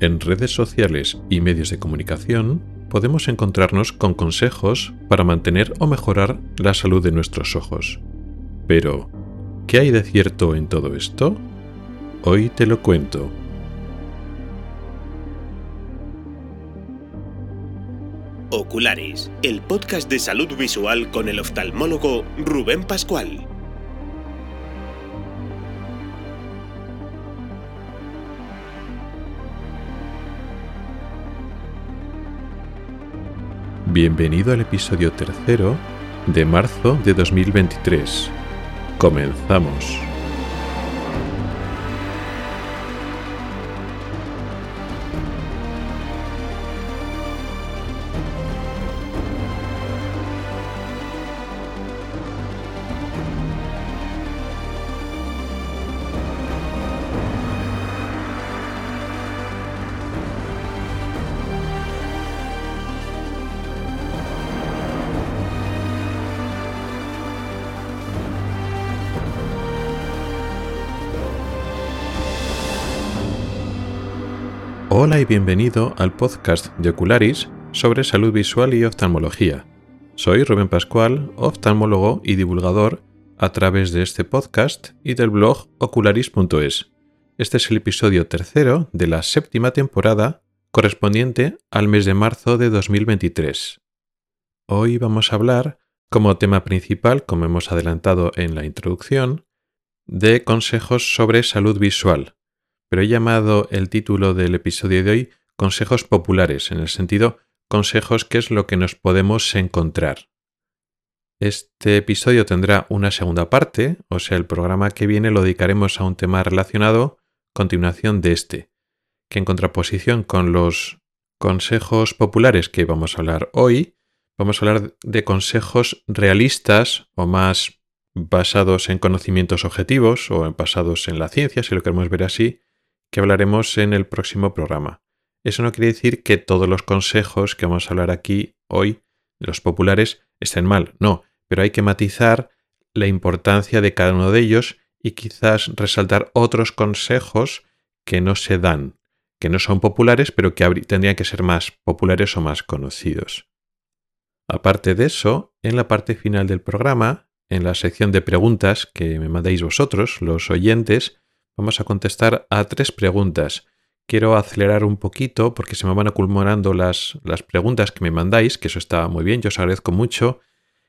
En redes sociales y medios de comunicación podemos encontrarnos con consejos para mantener o mejorar la salud de nuestros ojos. Pero, ¿qué hay de cierto en todo esto? Hoy te lo cuento. Oculares, el podcast de salud visual con el oftalmólogo Rubén Pascual. Bienvenido al episodio tercero de marzo de 2023. Comenzamos. Hola y bienvenido al podcast de Ocularis sobre salud visual y oftalmología. Soy Rubén Pascual, oftalmólogo y divulgador a través de este podcast y del blog ocularis.es. Este es el episodio tercero de la séptima temporada correspondiente al mes de marzo de 2023. Hoy vamos a hablar, como tema principal, como hemos adelantado en la introducción, de consejos sobre salud visual, pero he llamado el título del episodio de hoy Consejos populares, en el sentido consejos que es lo que nos podemos encontrar. Este episodio tendrá una segunda parte, o sea, el programa que viene lo dedicaremos a un tema relacionado, continuación de este, que en contraposición con los consejos populares que vamos a hablar hoy, vamos a hablar de consejos realistas o más basados en conocimientos objetivos o basados en la ciencia, si lo queremos ver así, que hablaremos en el próximo programa. Eso no quiere decir que todos los consejos que vamos a hablar aquí hoy, los populares, estén mal, no, pero hay que matizar la importancia de cada uno de ellos y quizás resaltar otros consejos que no se dan, que no son populares, pero que tendrían que ser más populares o más conocidos. Aparte de eso, en la parte final del programa, en la sección de preguntas que me mandáis vosotros, los oyentes, vamos a contestar a tres preguntas. Quiero acelerar un poquito porque se me van acumulando las, las preguntas que me mandáis, que eso está muy bien, yo os agradezco mucho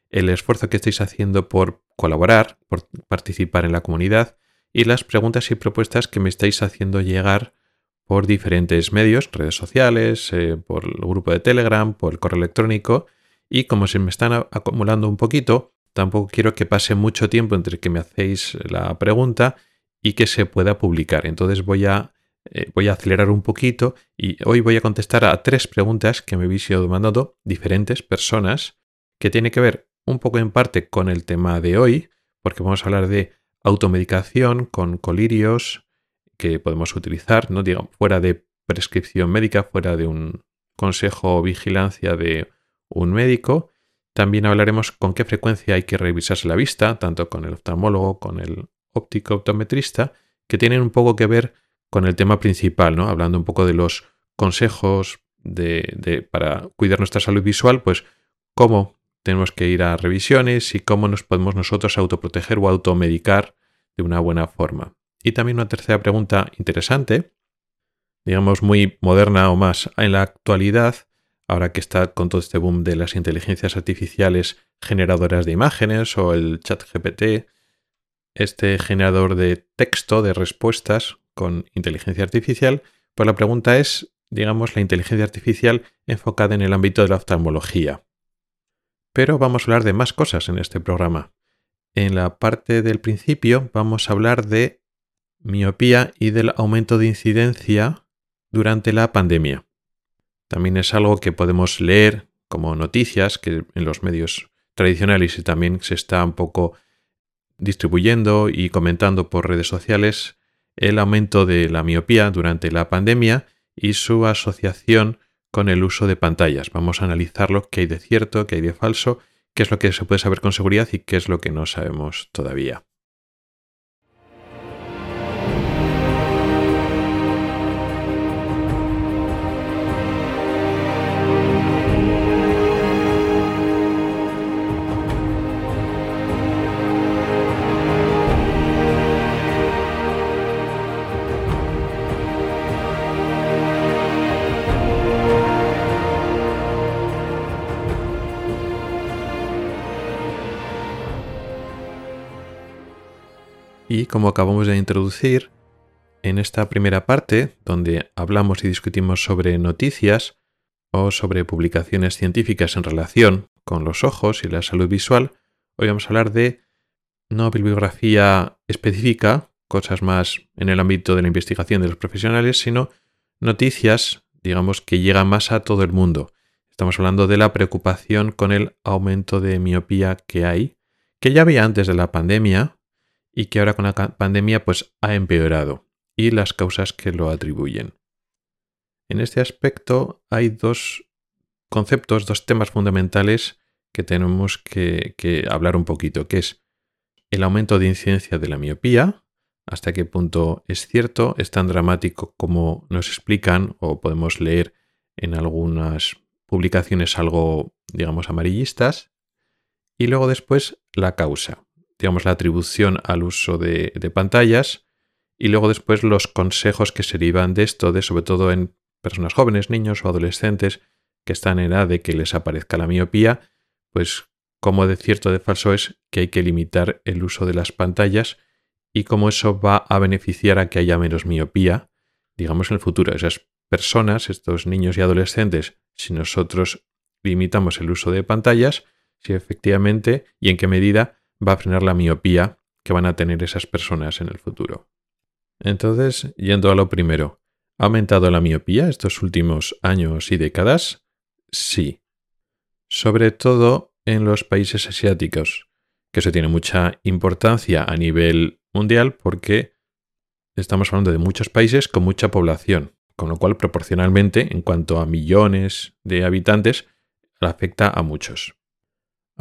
el esfuerzo que estáis haciendo por colaborar, por participar en la comunidad y las preguntas y propuestas que me estáis haciendo llegar por diferentes medios, redes sociales, eh, por el grupo de Telegram, por el correo electrónico y como se me están acumulando un poquito, tampoco quiero que pase mucho tiempo entre que me hacéis la pregunta y que se pueda publicar. Entonces voy a, eh, voy a acelerar un poquito y hoy voy a contestar a tres preguntas que me habéis ido mandando diferentes personas que tiene que ver un poco en parte con el tema de hoy, porque vamos a hablar de automedicación con colirios que podemos utilizar, no fuera de prescripción médica, fuera de un consejo o vigilancia de un médico. También hablaremos con qué frecuencia hay que revisarse la vista, tanto con el oftalmólogo, con el óptico optometrista que tienen un poco que ver con el tema principal, ¿no? Hablando un poco de los consejos de, para cuidar nuestra salud visual, pues cómo tenemos que ir a revisiones y cómo nos podemos nosotros autoproteger o automedicar de una buena forma. Y también una tercera pregunta interesante, digamos muy moderna o más en la actualidad, ahora que está con todo este boom de las inteligencias artificiales generadoras de imágenes o el chat GPT, este generador de texto, de respuestas con inteligencia artificial, pues la pregunta es, digamos, la inteligencia artificial enfocada en el ámbito de la oftalmología. Pero vamos a hablar de más cosas en este programa. En la parte del principio vamos a hablar de miopía y del aumento de incidencia durante la pandemia. También es algo que podemos leer como noticias que en los medios tradicionales y también se está un poco distribuyendo y comentando por redes sociales el aumento de la miopía durante la pandemia y su asociación con el uso de pantallas. Vamos a analizarlo, qué hay de cierto, qué hay de falso, qué es lo que se puede saber con seguridad y qué es lo que no sabemos todavía. Y como acabamos de introducir, en esta primera parte, donde hablamos y discutimos sobre noticias o sobre publicaciones científicas en relación con los ojos y la salud visual, hoy vamos a hablar de no bibliografía específica, cosas más en el ámbito de la investigación de los profesionales, sino noticias, digamos, que llegan más a todo el mundo. Estamos hablando de la preocupación con el aumento de miopía que hay, que ya había antes de la pandemia y que ahora con la pandemia pues ha empeorado y las causas que lo atribuyen. En este aspecto hay dos conceptos, dos temas fundamentales que tenemos que, que hablar un poquito, que es el aumento de incidencia de la miopía, hasta qué punto es cierto, es tan dramático como nos explican o podemos leer en algunas publicaciones algo, digamos, amarillistas, y luego después la causa, digamos, la atribución al uso de, pantallas, y luego después los consejos que se derivan de esto, de sobre todo en personas jóvenes, niños o adolescentes que están en edad de que les aparezca la miopía, pues como de cierto de falso es que hay que limitar el uso de las pantallas y cómo eso va a beneficiar a que haya menos miopía, digamos, en el futuro. Esas personas, estos niños y adolescentes, si nosotros limitamos el uso de pantallas, si efectivamente y en qué medida va a frenar la miopía que van a tener esas personas en el futuro. Entonces, yendo a lo primero, ¿ha aumentado la miopía estos últimos años y décadas? Sí. Sobre todo en los países asiáticos, que eso tiene mucha importancia a nivel mundial porque estamos hablando de muchos países con mucha población, con lo cual proporcionalmente, en cuanto a millones de habitantes, afecta a muchos.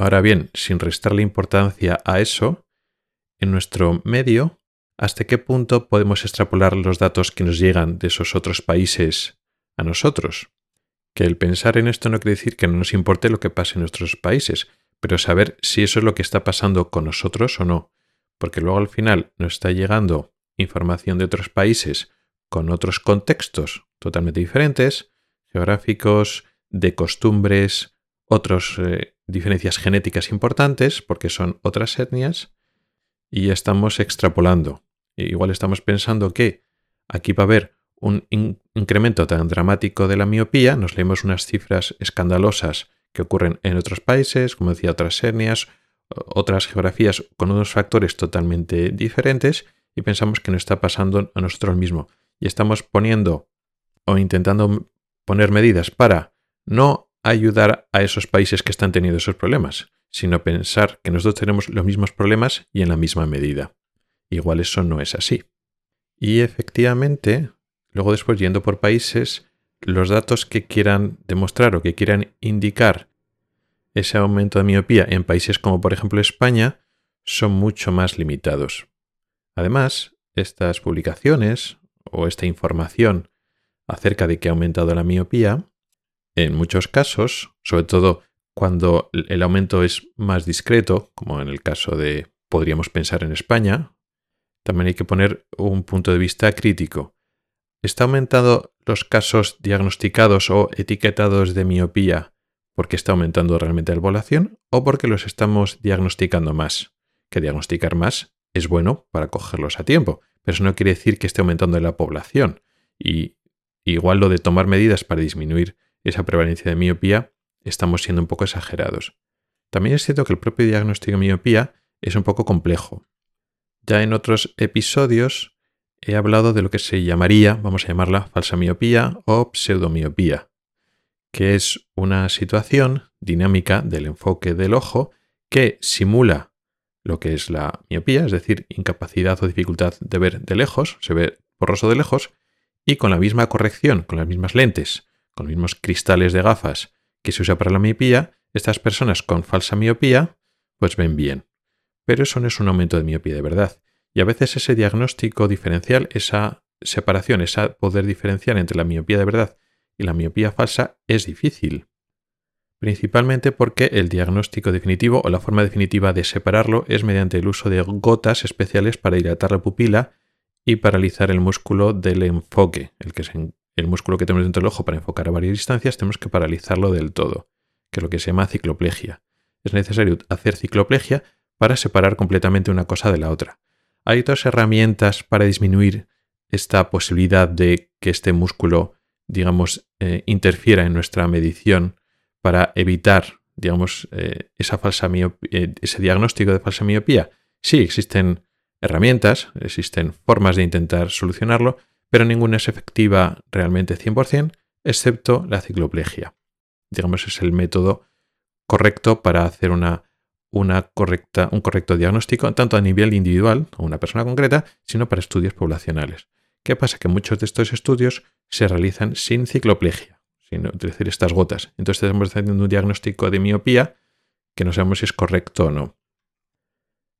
Ahora bien, sin restarle importancia a eso, en nuestro medio, ¿hasta qué punto podemos extrapolar los datos que nos llegan de esos otros países a nosotros? que el pensar en esto no quiere decir que no nos importe lo que pase en nuestros países, pero saber si eso es lo que está pasando con nosotros o no, porque luego al final nos está llegando información de otros países con otros contextos totalmente diferentes, geográficos, de costumbres, otras eh, diferencias genéticas importantes, porque son otras etnias, y estamos extrapolando. igual estamos pensando que aquí va a haber un incremento tan dramático de la miopía, nos leemos unas cifras escandalosas que ocurren en otros países, como decía, otras etnias, otras geografías con unos factores totalmente diferentes y pensamos que nos está pasando a nosotros mismos. Y estamos poniendo o intentando poner medidas para no ayudar a esos países que están teniendo esos problemas, sino pensar que nosotros tenemos los mismos problemas y en la misma medida. Igual eso no es así. Y efectivamente, Luego después, yendo por países, los datos que quieran demostrar o que quieran indicar ese aumento de miopía en países como por ejemplo España son mucho más limitados. Además, estas publicaciones o esta información acerca de que ha aumentado la miopía, en muchos casos, sobre todo cuando el aumento es más discreto, como en el caso de podríamos pensar en España, también hay que poner un punto de vista crítico. ¿Está aumentando los casos diagnosticados o etiquetados de miopía porque está aumentando realmente la población o porque los estamos diagnosticando más? Que diagnosticar más es bueno para cogerlos a tiempo, pero eso no quiere decir que esté aumentando la población. Y igual lo de tomar medidas para disminuir esa prevalencia de miopía, estamos siendo un poco exagerados. También es cierto que el propio diagnóstico de miopía es un poco complejo. Ya en otros episodios he hablado de lo que se llamaría, vamos a llamarla falsa miopía o pseudomiopía, que es una situación dinámica del enfoque del ojo que simula lo que es la miopía, es decir, incapacidad o dificultad de ver de lejos, se ve borroso de lejos, y con la misma corrección, con las mismas lentes, los mismos cristales de gafas que se usa para la miopía, estas personas con falsa miopía pues ven bien. Pero eso no es un aumento de miopía de verdad. Y a veces ese diagnóstico diferencial, esa separación, ese poder diferenciar entre la miopía de verdad y la miopía falsa es difícil. Principalmente porque el diagnóstico definitivo o la forma definitiva de separarlo es mediante el uso de gotas especiales para dilatar la pupila y paralizar el músculo del enfoque, el que es el músculo que tenemos dentro del ojo para enfocar a varias distancias, tenemos que paralizarlo del todo, que es lo que se llama cicloplegia. Es necesario hacer cicloplegia para separar completamente una cosa de la otra. ¿Hay otras herramientas para disminuir esta posibilidad de que este músculo, digamos, eh, interfiera en nuestra medición para evitar, digamos, eh, esa falsa eh, ese diagnóstico de falsa miopía? Sí, existen herramientas, existen formas de intentar solucionarlo, pero ninguna es efectiva realmente 100%, excepto la cicloplegia. Digamos, es el método correcto para hacer una, una correcta, un correcto diagnóstico, tanto a nivel individual, a una persona concreta, sino para estudios poblacionales. ¿Qué pasa? Que muchos de estos estudios se realizan sin cicloplegia, sin utilizar estas gotas. Entonces estamos haciendo un diagnóstico de miopía que no sabemos si es correcto o no.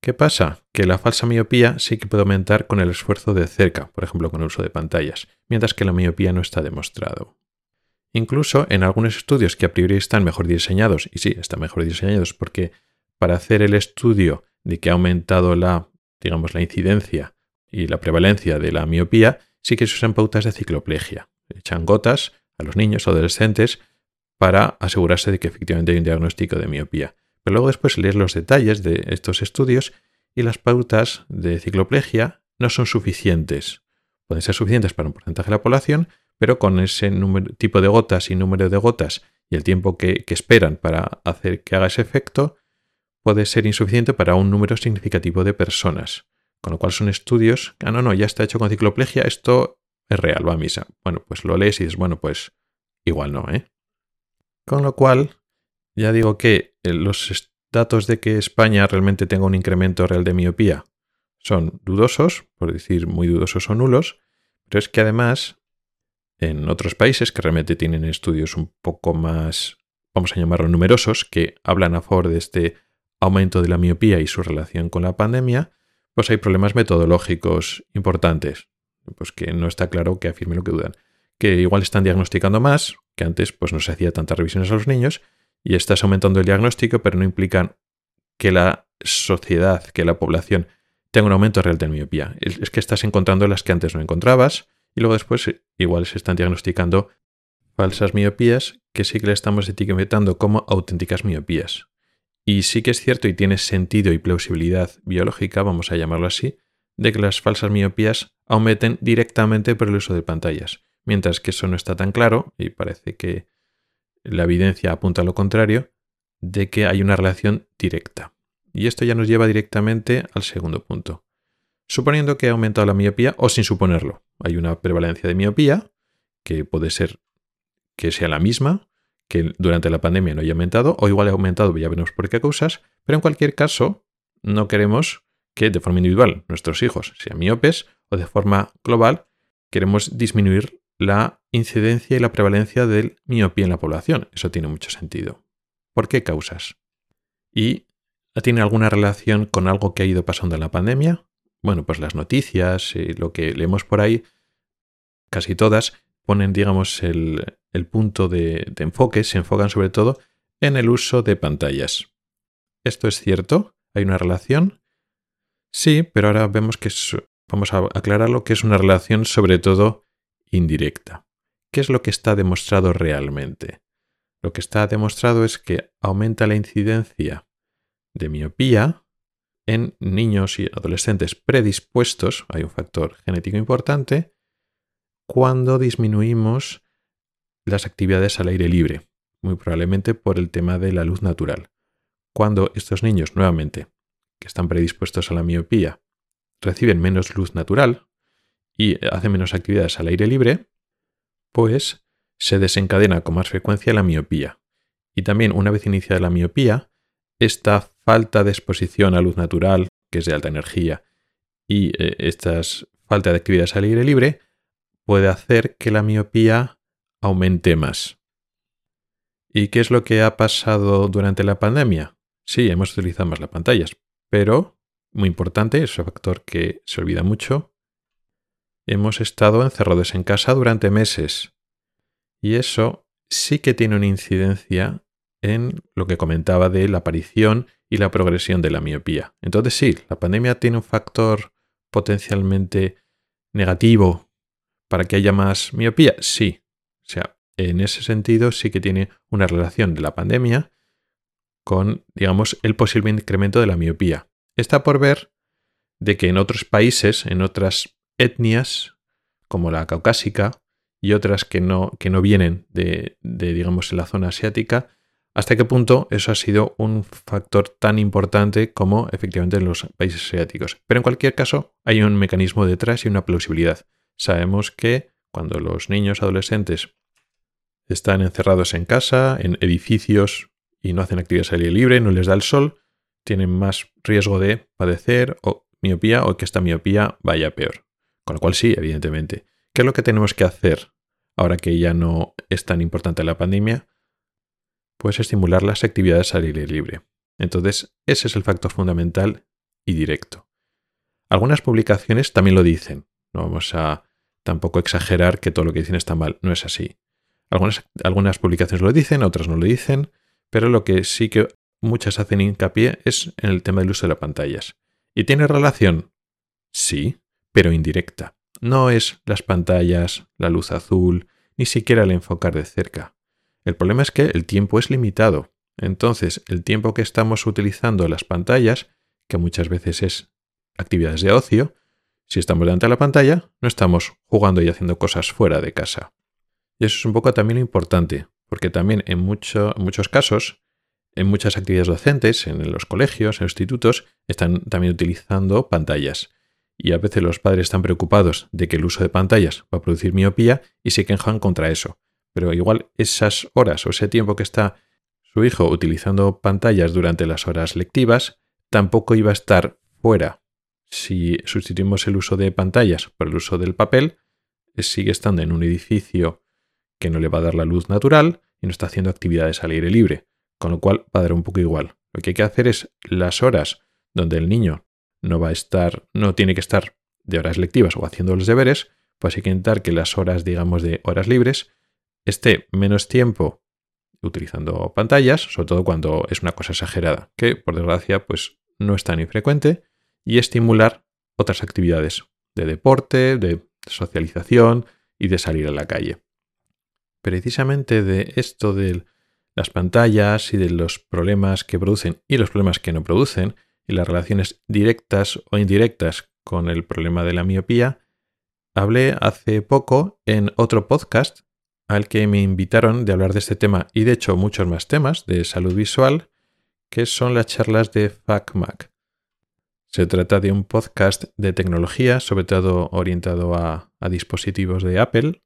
¿Qué pasa? Que la falsa miopía sí que puede aumentar con el esfuerzo de cerca, por ejemplo con el uso de pantallas, mientras que la miopía no está demostrado. Incluso en algunos estudios que a priori están mejor diseñados, y sí, están mejor diseñados porque para hacer el estudio de que ha aumentado la, digamos, la incidencia y la prevalencia de la miopía, sí que se usan pautas de cicloplegia. Echan gotas a los niños o adolescentes para asegurarse de que efectivamente hay un diagnóstico de miopía. Pero luego después lees los detalles de estos estudios y las pautas de cicloplegia no son suficientes. Pueden ser suficientes para un porcentaje de la población, pero con ese tipo de gotas y número de gotas y el tiempo que, que esperan para hacer que haga ese efecto, puede ser insuficiente para un número significativo de personas. Con lo cual son estudios, ah, no, no, ya está hecho con cicloplegia, esto es real, va a misa. Bueno, pues lo lees y dices, bueno, pues igual no, ¿eh? Con lo cual, ya digo que eh, los datos de que España realmente tenga un incremento real de miopía son dudosos, por decir muy dudosos o nulos, pero es que además en otros países que realmente tienen estudios un poco más, vamos a llamarlo numerosos, que hablan a favor de este aumento de la miopía y su relación con la pandemia, pues hay problemas metodológicos importantes, pues que no está claro que afirme lo que dudan, que igual están diagnosticando más, que antes pues no se hacía tantas revisiones a los niños, y estás aumentando el diagnóstico, pero no implican que la sociedad, que la población tenga un aumento real de miopía. Es que estás encontrando las que antes no encontrabas, y luego después eh, igual se están diagnosticando falsas miopías que sí que le estamos etiquetando como auténticas miopías. Y sí que es cierto y tiene sentido y plausibilidad biológica, vamos a llamarlo así, de que las falsas miopías aumenten directamente por el uso de pantallas, mientras que eso no está tan claro, y parece que la evidencia apunta a lo contrario, de que hay una relación directa. Y esto ya nos lleva directamente al segundo punto. Suponiendo que ha aumentado la miopía o sin suponerlo, hay una prevalencia de miopía, que puede ser que sea la misma, que durante la pandemia no haya aumentado, o igual ha aumentado, ya veremos por qué causas, pero en cualquier caso, no queremos que de forma individual nuestros hijos sean miopes o de forma global queremos disminuir la incidencia y la prevalencia del miopía en la población. Eso tiene mucho sentido. ¿Por qué causas? ¿Y tiene alguna relación con algo que ha ido pasando en la pandemia? Bueno, pues las noticias y lo que leemos por ahí, casi todas, ponen, digamos, el, punto de, enfoque, se enfocan sobre todo en el uso de pantallas. ¿Esto es cierto? ¿Hay una relación? Sí, pero ahora vemos que vamos a aclararlo que es una relación sobre todo indirecta. ¿Qué es lo que está demostrado realmente? Lo que está demostrado es que aumenta la incidencia de miopía en niños y adolescentes predispuestos, hay un factor genético importante, cuando disminuimos las actividades al aire libre, muy probablemente por el tema de la luz natural. Cuando estos niños, nuevamente, que están predispuestos a la miopía, reciben menos luz natural y hacen menos actividades al aire libre, pues se desencadena con más frecuencia la miopía. Y también una vez iniciada la miopía, esta falta de exposición a luz natural, que es de alta energía, y eh, esta falta de actividades al aire libre, puede hacer que la miopía aumente más. ¿Y qué es lo que ha pasado durante la pandemia? Sí, hemos utilizado más las pantallas, pero, muy importante, es un factor que se olvida mucho, hemos estado encerrados en casa durante meses. Y eso sí que tiene una incidencia en lo que comentaba de la aparición y la progresión de la miopía. Entonces sí, la pandemia tiene un factor potencialmente negativo para que haya más miopía? Sí. O sea, en ese sentido sí que tiene una relación de la pandemia con, digamos, el posible incremento de la miopía. Está por ver de que en otros países, en otras etnias, como la caucásica y otras que no, que no vienen de, de, digamos, la zona asiática, hasta qué punto eso ha sido un factor tan importante como efectivamente en los países asiáticos. Pero en cualquier caso, hay un mecanismo detrás y una plausibilidad. Sabemos que cuando los niños adolescentes están encerrados en casa, en edificios y no hacen actividades al aire libre, no les da el sol, tienen más riesgo de padecer o miopía o que esta miopía vaya peor. Con lo cual sí, evidentemente. ¿Qué es lo que tenemos que hacer ahora que ya no es tan importante la pandemia? Pues estimular las actividades al aire libre. Entonces, ese es el factor fundamental y directo. Algunas publicaciones también lo dicen. No vamos a tampoco exagerar que todo lo que dicen está mal. No es así. Algunas, algunas publicaciones lo dicen, otras no lo dicen, pero lo que sí que muchas hacen hincapié es en el tema del uso de las pantallas. ¿Y tiene relación? Sí, pero indirecta. No es las pantallas, la luz azul, ni siquiera el enfocar de cerca. El problema es que el tiempo es limitado. Entonces, el tiempo que estamos utilizando las pantallas, que muchas veces es actividades de ocio, si estamos delante de la pantalla, no estamos jugando y haciendo cosas fuera de casa. Y eso es un poco también lo importante, porque también en, muchos casos en muchas actividades docentes, en los colegios, en los institutos, están también utilizando pantallas. Y a veces los padres están preocupados de que el uso de pantallas va a producir miopía y se quejan contra eso. Pero igual esas horas o ese tiempo que está su hijo utilizando pantallas durante las horas lectivas, tampoco iba a estar fuera. Si sustituimos el uso de pantallas por el uso del papel, sigue estando en un edificio que no le va a dar la luz natural y no está haciendo actividades al aire libre con lo cual va a dar un poco igual. Lo que hay que hacer es las horas donde el niño no va a estar, no tiene que estar de horas lectivas o haciendo los deberes, pues hay que intentar que las horas, digamos, de horas libres esté menos tiempo utilizando pantallas, sobre todo cuando es una cosa exagerada, que por desgracia pues no es tan infrecuente, y estimular otras actividades de deporte, de socialización y de salir a la calle. Precisamente de esto del las pantallas y de los problemas que producen y los problemas que no producen y las relaciones directas o indirectas con el problema de la miopía, hablé hace poco en otro podcast al que me invitaron de hablar de este tema y de hecho muchos más temas de salud visual, que son las charlas de FacMac. Se trata de un podcast de tecnología, sobre todo orientado a, a dispositivos de Apple,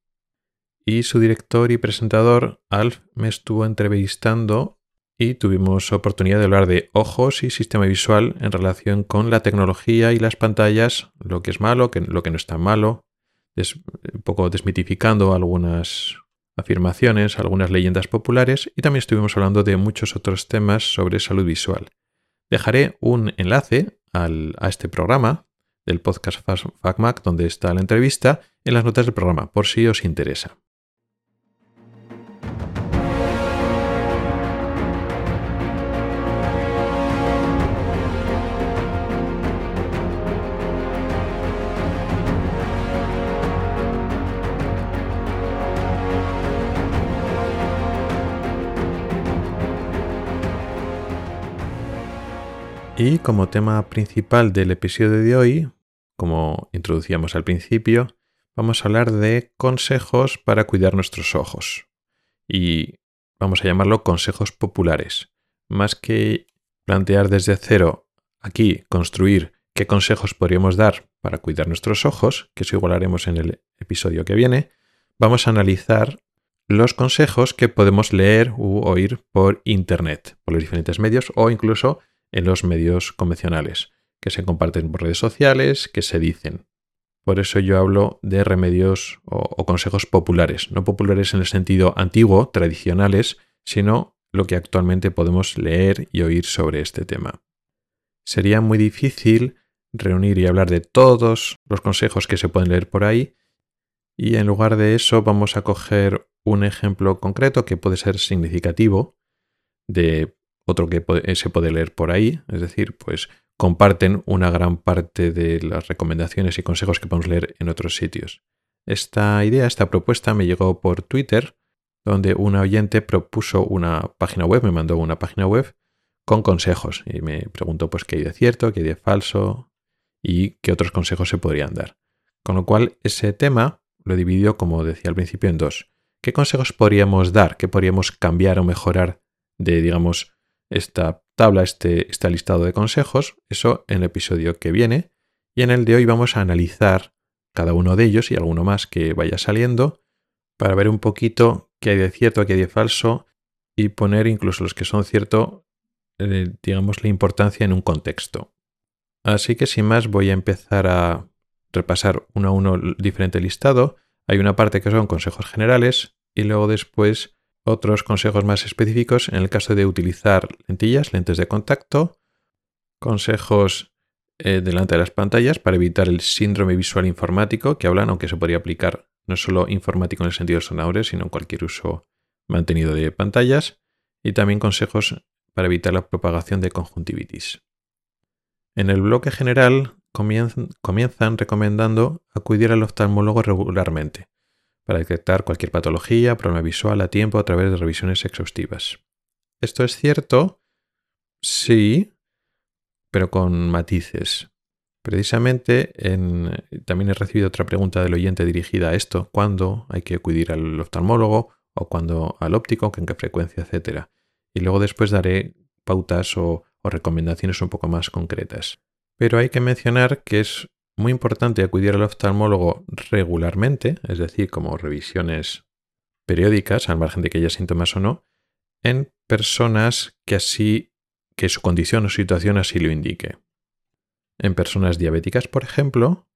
y su director y presentador, Alf, me estuvo entrevistando y tuvimos oportunidad de hablar de ojos y sistema visual en relación con la tecnología y las pantallas, lo que es malo, lo que no está malo, un poco desmitificando algunas afirmaciones, algunas leyendas populares y también estuvimos hablando de muchos otros temas sobre salud visual. Dejaré un enlace a este programa del podcast FacMac donde está la entrevista en las notas del programa por si os interesa. Y como tema principal del episodio de hoy, como introducíamos al principio, vamos a hablar de consejos para cuidar nuestros ojos. Y vamos a llamarlo consejos populares. Más que plantear desde cero aquí, construir qué consejos podríamos dar para cuidar nuestros ojos, que eso igual haremos en el episodio que viene, vamos a analizar los consejos que podemos leer u oír por Internet, por los diferentes medios o incluso en los medios convencionales, que se comparten por redes sociales, que se dicen. Por eso yo hablo de remedios o, consejos populares, no populares en el sentido antiguo, tradicionales, sino lo que actualmente podemos leer y oír sobre este tema. Sería muy difícil reunir y hablar de todos los consejos que se pueden leer por ahí, y en lugar de eso vamos a coger un ejemplo concreto que puede ser significativo de otro que eh, se puede leer por ahí, es decir, pues comparten una gran parte de las recomendaciones y consejos que podemos leer en otros sitios. Esta idea, esta propuesta me llegó por Twitter, donde un oyente propuso una página web, me mandó una página web con consejos y me preguntó pues qué hay de cierto, qué hay de falso y qué otros consejos se podrían dar. Con lo cual, ese tema lo dividió, como decía al principio, en dos. ¿Qué consejos podríamos dar? ¿Qué podríamos cambiar o mejorar de, digamos, esta tabla, este, este listado de consejos? Eso en el episodio que viene. Y en el de hoy vamos a analizar cada uno de ellos y alguno más que vaya saliendo para ver un poquito qué hay de cierto, qué hay de falso y poner incluso los que son cierto, eh, digamos, la importancia en un contexto. Así que sin más voy a empezar a repasar uno a uno el diferente listado. Hay una parte que son consejos generales y luego después otros consejos más específicos en el caso de utilizar lentillas, lentes de contacto, consejos eh, delante de las pantallas para evitar el síndrome visual informático que hablan, aunque se podría aplicar no solo informático en el sentido sonoro, sino en cualquier uso mantenido de pantallas, y también consejos para evitar la propagación de conjuntivitis. En el bloque general comienzan, comienzan recomendando acudir al oftalmólogo regularmente para detectar cualquier patología, problema visual a tiempo a través de revisiones exhaustivas. ¿Esto es cierto? Sí, pero con matices. Precisamente también he recibido otra pregunta del oyente dirigida a esto, ¿cuándo hay que acudir al oftalmólogo o cuándo al óptico, en qué frecuencia, etcétera? Y luego después daré pautas o recomendaciones un poco más concretas. Pero hay que mencionar que es muy importante acudir al oftalmólogo regularmente, es decir, como revisiones periódicas, al margen de que haya síntomas o no, en personas que así que su condición o situación así lo indique. En personas diabéticas, por ejemplo,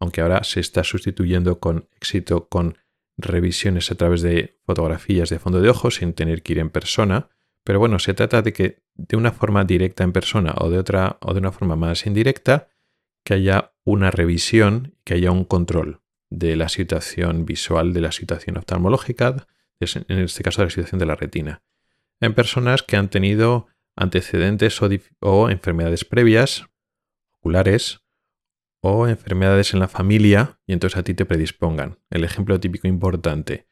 aunque ahora se está sustituyendo con éxito con revisiones a través de fotografías de fondo de ojos sin tener que ir en persona, pero bueno, se trata de que de una forma directa en persona o de otra o de una forma más indirecta que haya una revisión, que haya un control de la situación visual, de la situación oftalmológica, en este caso de la situación de la retina. En personas que han tenido antecedentes o, enfermedades previas, oculares, o enfermedades en la familia y entonces a ti te predispongan. El ejemplo típico importante,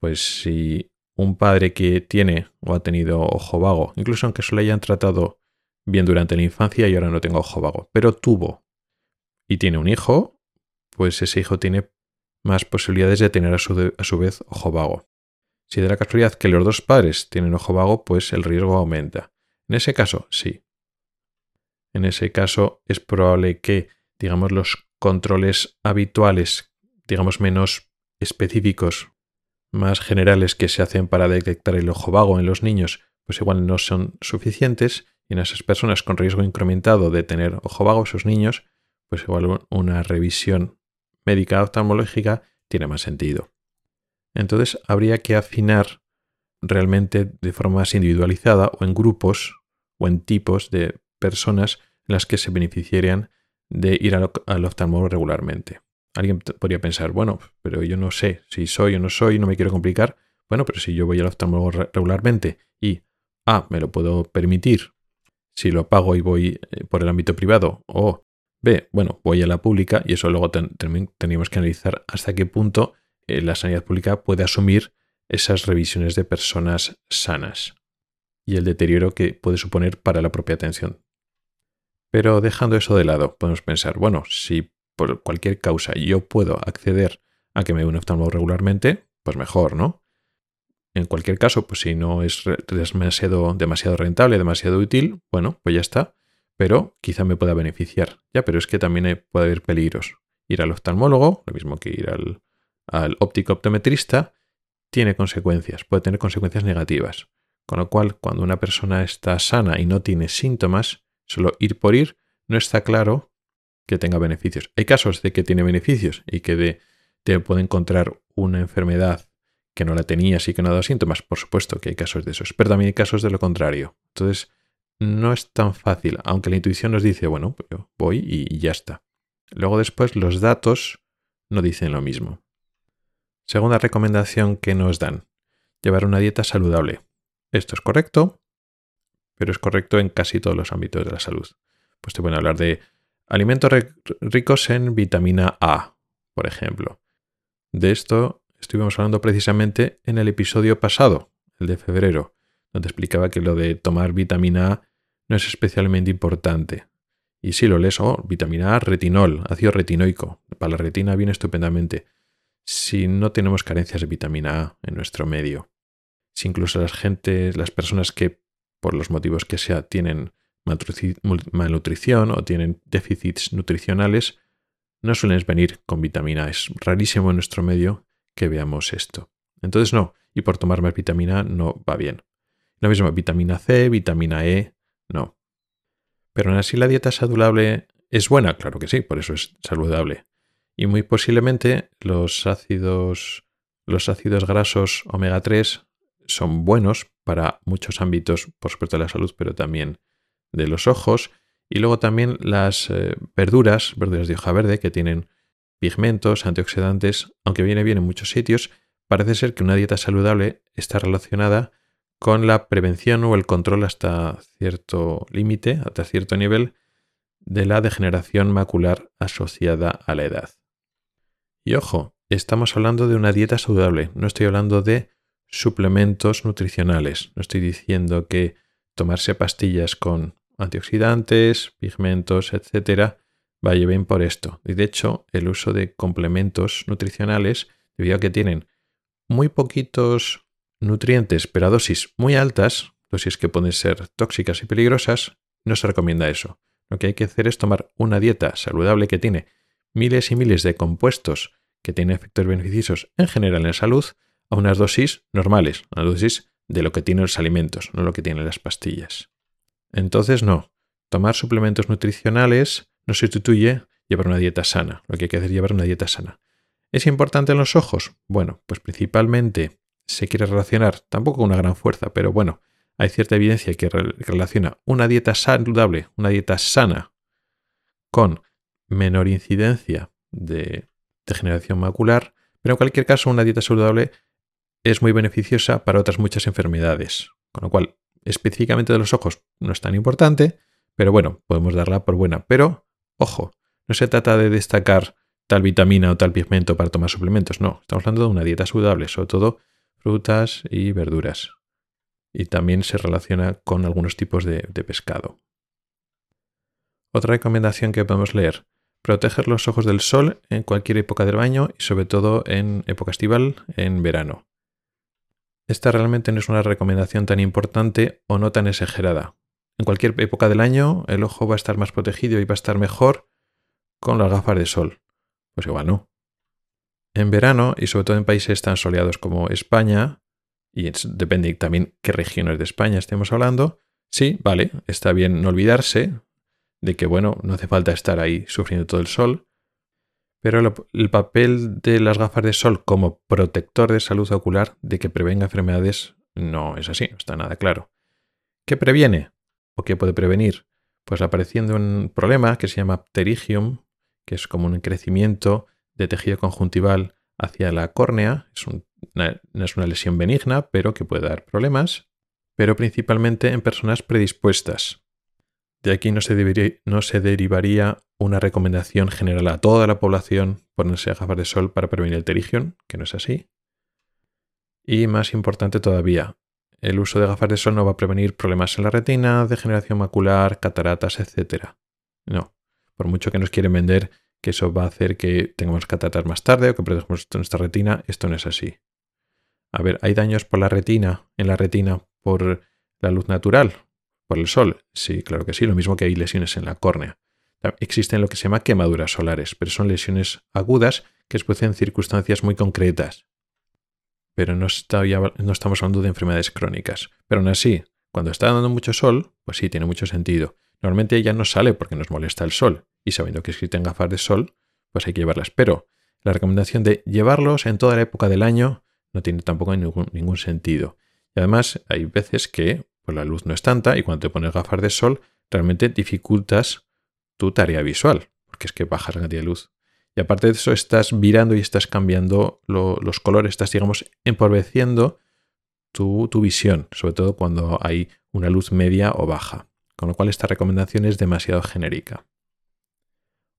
pues si un padre que tiene o ha tenido ojo vago, incluso aunque solo hayan tratado bien durante la infancia y ahora no tengo ojo vago, pero tuvo y tiene un hijo, pues ese hijo tiene más posibilidades de tener a su, a su vez ojo vago. Si de la casualidad que los dos padres tienen ojo vago, pues el riesgo aumenta. En ese caso, sí. En ese caso es probable que, digamos, los controles habituales, digamos, menos específicos, más generales que se hacen para detectar el ojo vago en los niños, pues igual no son suficientes y en esas personas con riesgo incrementado de tener ojo vago, esos niños, pues igual una revisión médica oftalmológica tiene más sentido. Entonces habría que afinar realmente de forma más individualizada o en grupos o en tipos de personas en las que se beneficiarían de ir al, oftalmólogo regularmente. Alguien podría pensar, bueno, pero yo no sé si soy o no soy, no me quiero complicar. Bueno, pero si yo voy al oftalmólogo regularmente y A, me lo puedo permitir si lo pago y voy eh, por el ámbito privado, o B, bueno, voy a la pública y eso luego también tenemos que analizar hasta qué punto eh, la sanidad pública puede asumir esas revisiones de personas sanas y el deterioro que puede suponer para la propia atención. Pero dejando eso de lado, podemos pensar, bueno, si por cualquier causa yo puedo acceder a que me dé un oftalmólogo regularmente, pues mejor, ¿no? En cualquier caso, pues si no es demasiado rentable, demasiado útil, bueno, pues ya está. Pero quizá me pueda beneficiar. Ya, pero es que también puede haber peligros. Ir al oftalmólogo, lo mismo que ir al, al óptico optometrista, tiene consecuencias, puede tener consecuencias negativas. Con lo cual, cuando una persona está sana y no tiene síntomas, solo ir por ir, no está claro que tenga beneficios. Hay casos de que tiene beneficios y que de, te puede encontrar una enfermedad que no la tenía y que no ha dado síntomas. Por supuesto que hay casos de esos, pero también hay casos de lo contrario. Entonces, no es tan fácil, aunque la intuición nos dice, bueno, voy y ya está. Luego después los datos no dicen lo mismo. Segunda recomendación que nos dan, llevar una dieta saludable. Esto es correcto, pero es correcto en casi todos los ámbitos de la salud. Pues te pueden hablar de alimentos ricos en vitamina A, por ejemplo. De esto estuvimos hablando precisamente en el episodio pasado, el de febrero, donde explicaba que lo de tomar vitamina A no es especialmente importante Y si lo lees, oh, vitamina A, retinol, ácido retinoico. Para la retina viene estupendamente. Si no tenemos carencias de vitamina A en nuestro medio, si incluso las gentes, las personas que por los motivos que sea tienen malnutrición o tienen déficits nutricionales, no suelen venir con vitamina A. Es rarísimo en nuestro medio que veamos esto. Entonces no, y por tomar más vitamina A no va bien. Lo mismo, vitamina C, vitamina E, no. Pero aún así la dieta saludable es buena, claro que sí, por eso es saludable. Y muy posiblemente los ácidos, los ácidos grasos omega 3 son buenos para muchos ámbitos, por supuesto de la salud, pero también de los ojos. Y luego también las eh, verduras, verduras de hoja verde, que tienen pigmentos, antioxidantes, aunque viene bien en muchos sitios, parece ser que una dieta saludable está relacionada con la prevención o el control hasta cierto límite, hasta cierto nivel, de la degeneración macular asociada a la edad. Y ojo, estamos hablando de una dieta saludable, no estoy hablando de suplementos nutricionales, no estoy diciendo que tomarse pastillas con antioxidantes, pigmentos, etcétera, vaya bien por esto. Y de hecho, el uso de complementos nutricionales, debido a que tienen muy poquitos nutrientes, pero a dosis muy altas, dosis que pueden ser tóxicas y peligrosas, no se recomienda eso. Lo que hay que hacer es tomar una dieta saludable que tiene miles y miles de compuestos que tienen efectos beneficiosos en general en la salud a unas dosis normales, una dosis de lo que tienen los alimentos, no lo que tienen las pastillas. Entonces no, tomar suplementos nutricionales no sustituye llevar una dieta sana. Lo que hay que hacer es llevar una dieta sana. ¿Es importante en los ojos? Bueno, pues principalmente se quiere relacionar, tampoco con una gran fuerza, pero bueno, hay cierta evidencia que relaciona una dieta saludable, una dieta sana, con menor incidencia de degeneración macular, pero en cualquier caso una dieta saludable es muy beneficiosa para otras muchas enfermedades, con lo cual específicamente de los ojos no es tan importante, pero bueno, podemos darla por buena. Pero, ojo, no se trata de destacar tal vitamina o tal pigmento para tomar suplementos, no, estamos hablando de una dieta saludable, sobre todo frutas y verduras. Y también se relaciona con algunos tipos de, pescado. Otra recomendación que podemos leer, proteger los ojos del sol en cualquier época del año y sobre todo en época estival, en verano. Esta realmente no es una recomendación tan importante o no tan exagerada. En cualquier época del año el ojo va a estar más protegido y va a estar mejor con las gafas de sol. Pues igual no. En verano, y sobre todo en países tan soleados como España, y depende también qué regiones de España estemos hablando, sí, vale, está bien no olvidarse de que, bueno, no hace falta estar ahí sufriendo todo el sol, pero el papel de las gafas de sol como protector de salud ocular, de que prevenga enfermedades, no es así, no está nada claro. ¿Qué previene? ¿O qué puede prevenir? Pues apareciendo un problema que se llama pterigium, que es como un crecimiento de tejido conjuntival hacia la córnea. Es no es una lesión benigna, pero que puede dar problemas, pero principalmente en personas predispuestas. De aquí no se, no se derivaría una recomendación general a toda la población ponerse gafas de sol para prevenir el terigion, que no es así. Y más importante todavía, el uso de gafas de sol no va a prevenir problemas en la retina, degeneración macular, cataratas, etc. No, por mucho que nos quieren vender que eso va a hacer que tengamos cataratas más tarde o que perdamos nuestra retina, esto no es así. A ver, ¿hay daños por la retina, en la retina, por la luz natural, por el sol? Sí, claro que sí, lo mismo que hay lesiones en la córnea. Existen lo que se llama quemaduras solares, pero son lesiones agudas que se producen en circunstancias muy concretas. Pero no, no estamos hablando de enfermedades crónicas. Pero aún así, cuando está dando mucho sol, pues sí, tiene mucho sentido. Normalmente ella no sale porque nos molesta el sol, y sabiendo que existen gafas de sol, pues hay que llevarlas. Pero la recomendación de llevarlos en toda la época del año no tiene tampoco ningún, sentido. Y además hay veces que pues, la luz no es tanta y cuando te pones gafas de sol realmente dificultas tu tarea visual, porque es que bajas la cantidad de luz. Y aparte de eso estás virando y estás cambiando los colores, estás, digamos, empobreciendo tu, tu visión, sobre todo cuando hay una luz media o baja. Con lo cual esta recomendación es demasiado genérica.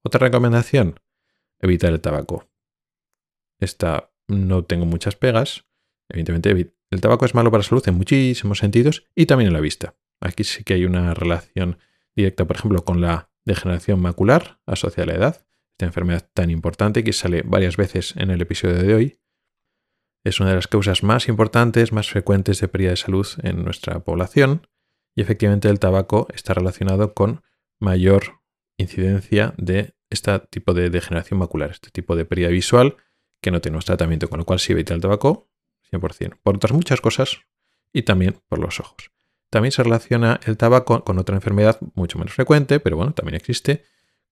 Otra recomendación, evitar el tabaco. Esta no tengo muchas pegas. Evidentemente, el tabaco es malo para la salud en muchísimos sentidos y también en la vista. Aquí sí que hay una relación directa, por ejemplo, con la degeneración macular asociada a la edad, esta enfermedad tan importante que sale varias veces en el episodio de hoy. Es una de las causas más importantes, más frecuentes de pérdida de salud en nuestra población y efectivamente el tabaco está relacionado con mayor incidencia de este tipo de degeneración macular, este tipo de pérdida visual que no tenemos tratamiento, con lo cual sí evita el tabaco 100%, por otras muchas cosas y también por los ojos. También se relaciona el tabaco con otra enfermedad mucho menos frecuente, pero bueno, también existe,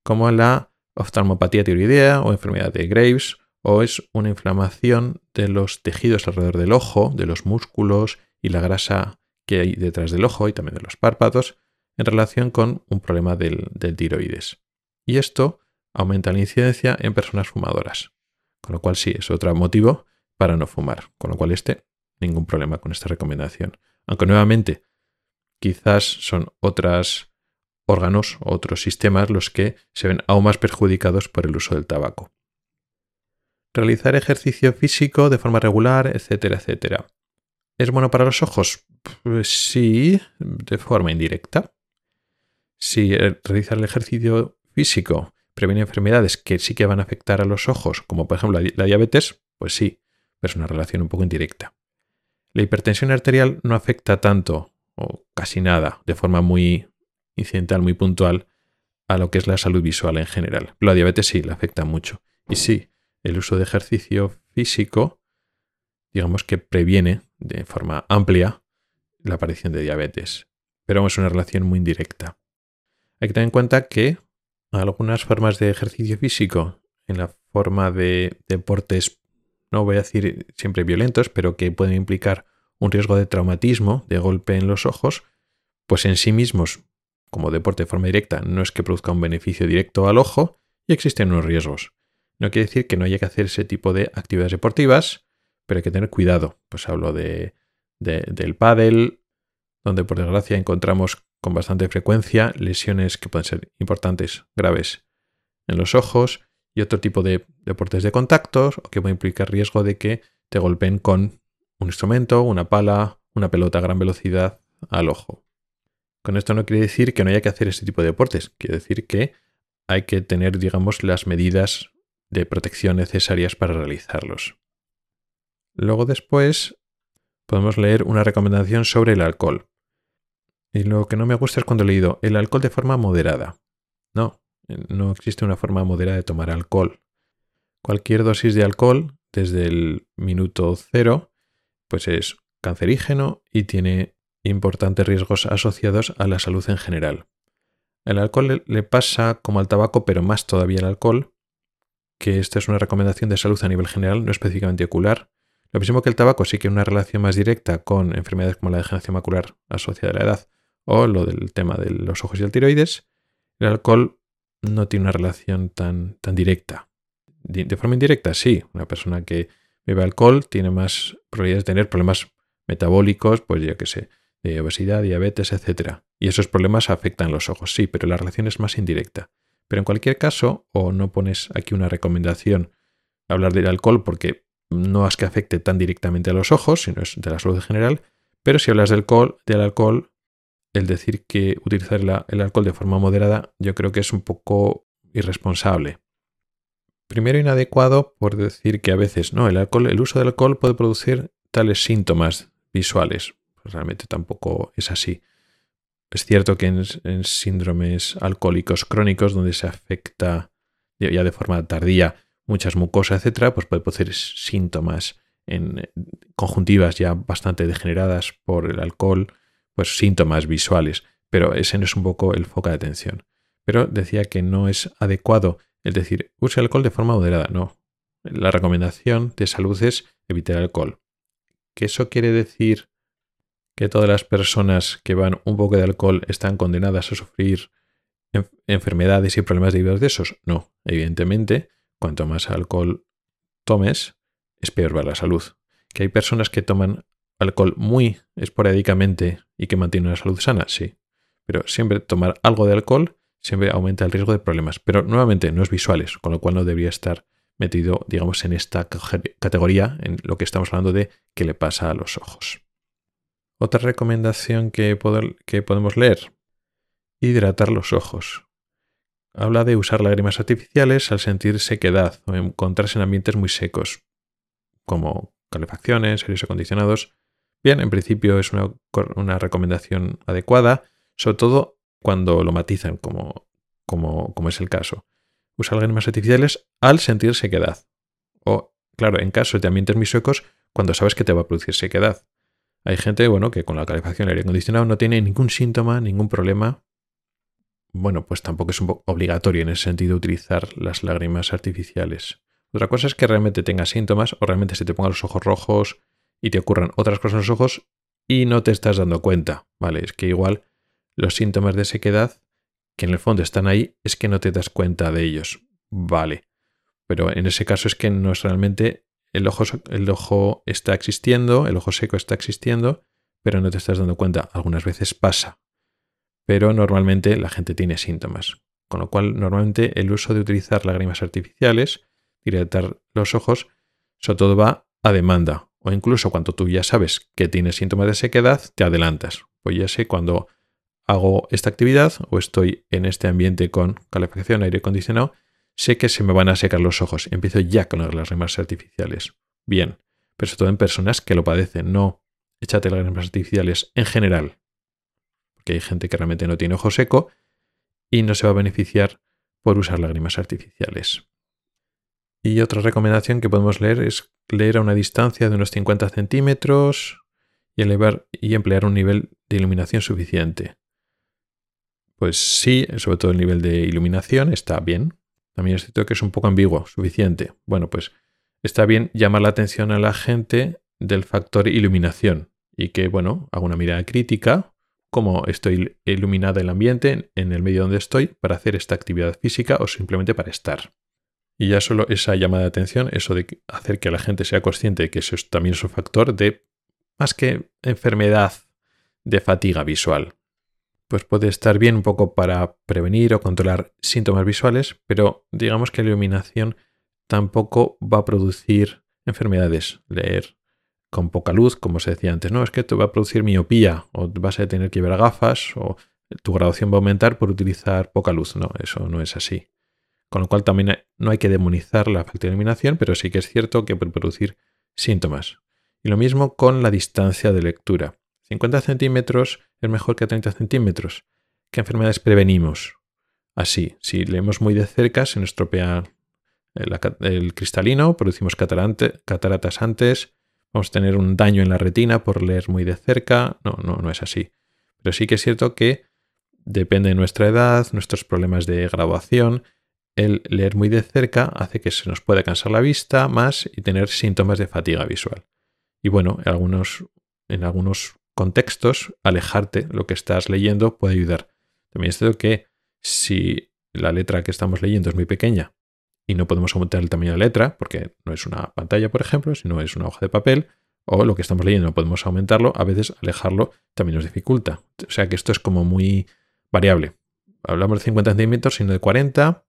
como la oftalmopatía tiroidea o enfermedad de Graves, o es una inflamación de los tejidos alrededor del ojo, de los músculos y la grasa que hay detrás del ojo y también de los párpados, en relación con un problema del, del tiroides. Y esto aumenta la incidencia en personas fumadoras. Con lo cual sí, es otro motivo para no fumar. Con lo cual este, ningún problema con esta recomendación. Aunque nuevamente quizás son otros órganos, otros sistemas los que se ven aún más perjudicados por el uso del tabaco. Realizar ejercicio físico de forma regular, etcétera, etcétera. ¿Es bueno para los ojos? Pues sí, de forma indirecta. Si realizar el ejercicio físico previene enfermedades que sí que van a afectar a los ojos, como por ejemplo la diabetes, pues sí, pero es una relación un poco indirecta. La hipertensión arterial no afecta tanto o casi nada, de forma muy incidental, muy puntual, a lo que es la salud visual en general. La diabetes sí, le afecta mucho. Y sí, el uso de ejercicio físico, digamos que previene de forma amplia la aparición de diabetes, pero es una relación muy indirecta. Hay que tener en cuenta que algunas formas de ejercicio físico, en la forma de deportes, no voy a decir siempre violentos, pero que pueden implicar un riesgo de traumatismo, de golpe en los ojos, pues en sí mismos, como deporte de forma directa, no es que produzca un beneficio directo al ojo y existen unos riesgos. No quiere decir que no haya que hacer ese tipo de actividades deportivas, pero hay que tener cuidado. Pues hablo de, del pádel, donde por desgracia encontramos con bastante frecuencia lesiones que pueden ser importantes, graves en los ojos y otro tipo de deportes de contactos o que puede implicar riesgo de que te golpeen con un instrumento, una pala, una pelota a gran velocidad al ojo. Con esto no quiere decir que no haya que hacer este tipo de deportes, quiere decir que hay que tener, digamos, las medidas de protección necesarias para realizarlos. Luego después podemos leer una recomendación sobre el alcohol. Y lo que no me gusta es cuando he leído el alcohol de forma moderada. No, no existe una forma moderada de tomar alcohol. Cualquier dosis de alcohol, desde el minuto cero, pues es cancerígeno y tiene importantes riesgos asociados a la salud en general. El alcohol le pasa como al tabaco, pero más todavía el alcohol, que esta es una recomendación de salud a nivel general, no específicamente ocular. Lo mismo que el tabaco sí que una relación más directa con enfermedades como la degeneración macular asociada a la edad o lo del tema de los ojos y el tiroides, el alcohol no tiene una relación tan, tan directa. De forma indirecta, sí, una persona que bebe alcohol tiene más probabilidades de tener problemas metabólicos, pues ya que sé, de obesidad, diabetes, etc. Y esos problemas afectan los ojos, sí, pero la relación es más indirecta. Pero en cualquier caso, o no pones aquí una recomendación hablar del alcohol porque no es que afecte tan directamente a los ojos, sino es de la salud en general, pero si hablas del alcohol, del alcohol el decir que utilizar el alcohol de forma moderada yo creo que es un poco irresponsable. Primero inadecuado por decir que a veces no, el alcohol, el uso del alcohol puede producir tales síntomas visuales. Pues realmente tampoco es así. Es cierto que en, síndromes alcohólicos crónicos, donde se afecta ya de forma tardía muchas mucosas, etcétera, pues puede producir síntomas en conjuntivas ya bastante degeneradas por el alcohol, pues síntomas visuales. Pero ese no es un poco el foco de atención. Pero decía que no es adecuado es decir, use alcohol de forma moderada. No. La recomendación de salud es evitar el alcohol. ¿Que eso quiere decir que todas las personas que van un poco de alcohol están condenadas a sufrir enfermedades y problemas derivados de esos? No. Evidentemente, cuanto más alcohol tomes, es peor para la salud. ¿Que hay personas que toman alcohol muy esporádicamente y que mantienen una salud sana? Sí. Pero siempre tomar algo de alcohol siempre aumenta el riesgo de problemas. Pero nuevamente no es visuales, con lo cual no debería estar metido, digamos, en esta categoría, en lo que estamos hablando de qué le pasa a los ojos. Otra recomendación que, que podemos leer, hidratar los ojos. Habla de usar lágrimas artificiales al sentir sequedad o encontrarse en ambientes muy secos, como calefacciones, aires acondicionados. Bien, en principio es una, recomendación adecuada, sobre todo cuando lo matizan, como, es el caso. Usar lágrimas artificiales al sentir sequedad. O, claro, en casos de ambientes muy secos, cuando sabes que te va a producir sequedad. Hay gente, bueno, que con la calefacción y aire acondicionado no tiene ningún síntoma, ningún problema. Bueno, pues tampoco es obligatorio en ese sentido utilizar las lágrimas artificiales. Otra cosa es que realmente tengas síntomas o realmente se te pongan los ojos rojos y te ocurran otras cosas en los ojos y no te estás dando cuenta, ¿vale? Es que igual los síntomas de sequedad, que en el fondo están ahí, es que no te das cuenta de ellos, ¿vale? Pero en ese caso es que no es realmente el ojo, el ojo está existiendo, el ojo seco está existiendo, pero no te estás dando cuenta. Algunas veces pasa, pero normalmente la gente tiene síntomas. Con lo cual, normalmente el uso de utilizar lágrimas artificiales, hidratar los ojos, sobre todo va a demanda. O incluso cuando tú ya sabes que tienes síntomas de sequedad, te adelantas. Pues ya sé cuando hago esta actividad o estoy en este ambiente con calefacción, aire acondicionado, sé que se me van a secar los ojos. Empiezo ya con las lágrimas artificiales. Bien, pero sobre todo en personas que lo padecen, no échate lágrimas artificiales en general. Porque hay gente que realmente no tiene ojo seco y no se va a beneficiar por usar lágrimas artificiales. Y otra recomendación que podemos leer es leer a una distancia de unos 50 centímetros y, elevar, y emplear un nivel de iluminación suficiente. Pues sí, sobre todo el nivel de iluminación está bien, también es cierto que es un poco ambiguo, suficiente. Bueno, pues está bien llamar la atención a la gente del factor iluminación y que, bueno, haga una mirada crítica, cómo estoy iluminada el ambiente en el medio donde estoy para hacer esta actividad física o simplemente para estar. Y ya solo esa llamada de atención, eso de hacer que la gente sea consciente de que eso es también es un factor de más que enfermedad de fatiga visual pues puede estar bien un poco para prevenir o controlar síntomas visuales, pero digamos que la iluminación tampoco va a producir enfermedades. Leer con poca luz, como se decía antes, no, es que te va a producir miopía o vas a tener que llevar gafas o tu graduación va a aumentar por utilizar poca luz. No, eso no es así. Con lo cual también no hay que demonizar la falta de iluminación, pero sí que es cierto que puede producir síntomas. Y lo mismo con la distancia de lectura. 50 centímetros es mejor que 30 centímetros. ¿Qué enfermedades prevenimos? Así, si leemos muy de cerca, se nos estropea el, cristalino, producimos cataratas antes, vamos a tener un daño en la retina por leer muy de cerca. No, no, no es así. Pero sí que es cierto que depende de nuestra edad, nuestros problemas de graduación, el leer muy de cerca hace que se nos pueda cansar la vista más y tener síntomas de fatiga visual. Y bueno, en algunos, en algunos contextos, alejarte lo que estás leyendo puede ayudar. También es cierto que si la letra que estamos leyendo es muy pequeña y no podemos aumentar el tamaño de la letra, porque no es una pantalla, por ejemplo, sino es una hoja de papel, o lo que estamos leyendo no podemos aumentarlo, a veces alejarlo también nos dificulta. O sea que esto es como muy variable. Hablamos de 50 centímetros, sino de 40.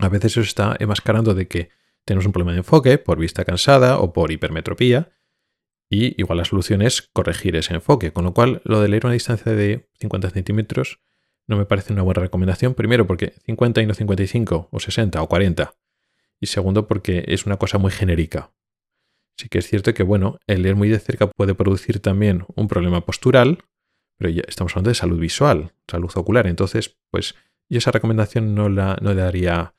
A veces eso está enmascarando de que tenemos un problema de enfoque por vista cansada o por hipermetropía y igual la solución es corregir ese enfoque. Con lo cual, lo de leer una distancia de 50 centímetros no me parece una buena recomendación. Primero, porque 50 y no 55, o 60, o 40. Y segundo, porque es una cosa muy genérica. Sí que es cierto que, bueno, el leer muy de cerca puede producir también un problema postural, pero ya estamos hablando de salud visual, salud ocular. Entonces, pues yo esa recomendación no la, no le daría,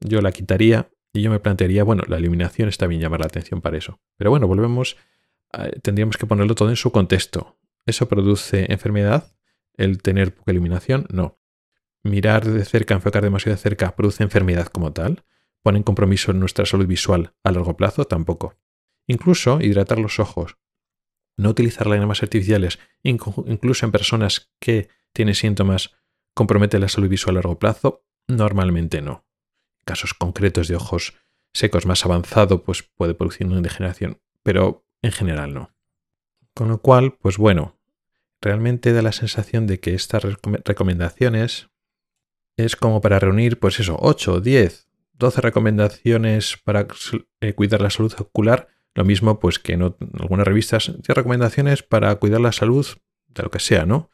yo la quitaría y yo me plantearía, bueno, la iluminación está bien llamar la atención para eso. Pero bueno, volvemos tendríamos que ponerlo todo en su contexto. ¿Eso produce enfermedad? ¿El tener poca iluminación? No. ¿Mirar de cerca, enfocar demasiado de cerca, produce enfermedad como tal? ¿Pone en compromiso nuestra salud visual a largo plazo? Tampoco. Incluso hidratar los ojos. No utilizar lágrimas artificiales, incluso en personas que tienen síntomas, compromete la salud visual a largo plazo? Normalmente no. Casos concretos de ojos secos más avanzado, pues puede producir una degeneración. Pero en general no. Con lo cual, pues bueno, realmente da la sensación de que estas recomendaciones es como para reunir, pues eso, 8, 10, 12 recomendaciones para eh, cuidar la salud ocular. Lo mismo, pues que en algunas revistas, 10 recomendaciones para cuidar la salud de lo que sea, ¿no?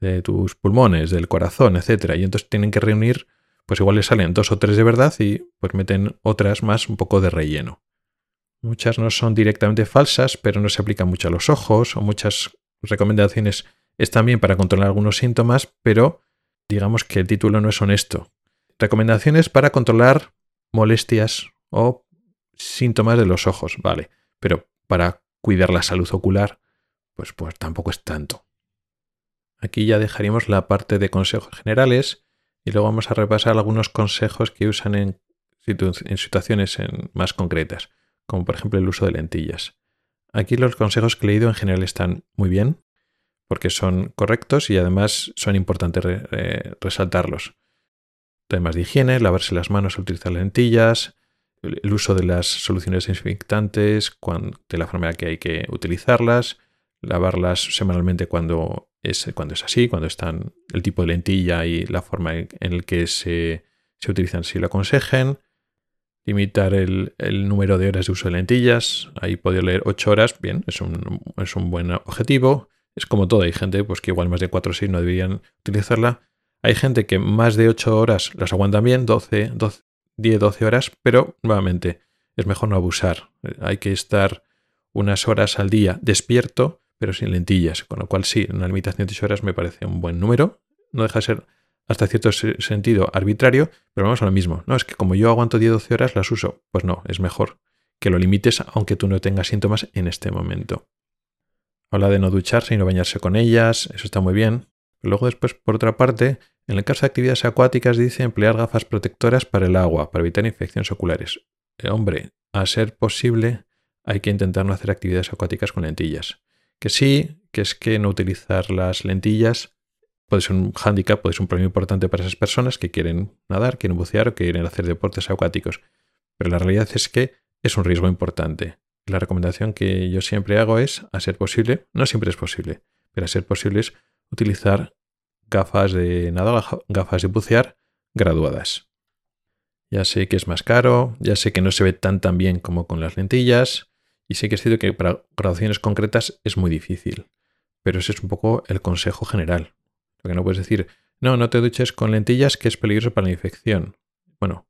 De tus pulmones, del corazón, etc. Y entonces tienen que reunir pues igual le salen dos o tres de verdad y pues meten otras más un poco de relleno. Muchas no son directamente falsas, pero no se aplican mucho a los ojos, o muchas recomendaciones están bien para controlar algunos síntomas, pero digamos que el título no es honesto. Recomendaciones para controlar molestias o síntomas de los ojos, vale, pero para cuidar la salud ocular, pues, pues tampoco es tanto. Aquí ya dejaríamos la parte de consejos generales y luego vamos a repasar algunos consejos que usan en, en situaciones más concretas, como por ejemplo el uso de lentillas. Aquí los consejos que he leído en general están muy bien, porque son correctos y además son importantes resaltarlos. Temas de higiene, lavarse las manos utilizar lentillas, el uso de las soluciones desinfectantes, de la forma que hay que utilizarlas, lavarlas semanalmente cuando es, cuando es así, cuando están el tipo de lentilla y la forma en, el que se, utilizan si lo aconsejen, limitar el, número de horas de uso de lentillas, ahí poder leer 8 horas, bien, es un, es un buen objetivo, es como todo, hay gente pues, que igual más de 4 o 6 no deberían utilizarla. Hay gente que más de 8 horas las aguantan bien, 12, 12 10, 12 horas, pero nuevamente es mejor no abusar. Hay que estar unas horas al día despierto, pero sin lentillas. Con lo cual sí, una limitación de 8 horas me parece un buen número. No deja de ser hasta cierto sentido arbitrario, pero vamos a lo mismo. No, es que como yo aguanto 10-12 horas, las uso. Pues no, es mejor que lo limites aunque tú no tengas síntomas en este momento. Habla de no ducharse y no bañarse con ellas, eso está muy bien. luego después, por otra parte, en el caso de actividades acuáticas dice emplear gafas protectoras para el agua, para evitar infecciones oculares. Eh, hombre, a ser posible, hay que intentar no hacer actividades acuáticas con lentillas. Que sí, que es que no utilizar las lentillas puede ser un hándicap, puede ser un problema importante para esas personas que quieren nadar, quieren bucear o quieren hacer deportes acuáticos. Pero la realidad es que es un riesgo importante. La recomendación que yo siempre hago es, a ser posible, no siempre es posible, pero a ser posible es utilizar gafas de nada, gafas de bucear graduadas. Ya sé que es más caro, ya sé que no se ve tan tan bien como con las lentillas, y sé que es cierto que para graduaciones concretas es muy difícil, pero ese es un poco el consejo general. Lo que no puedes decir, no, no te duches con lentillas que es peligroso para la infección. Bueno,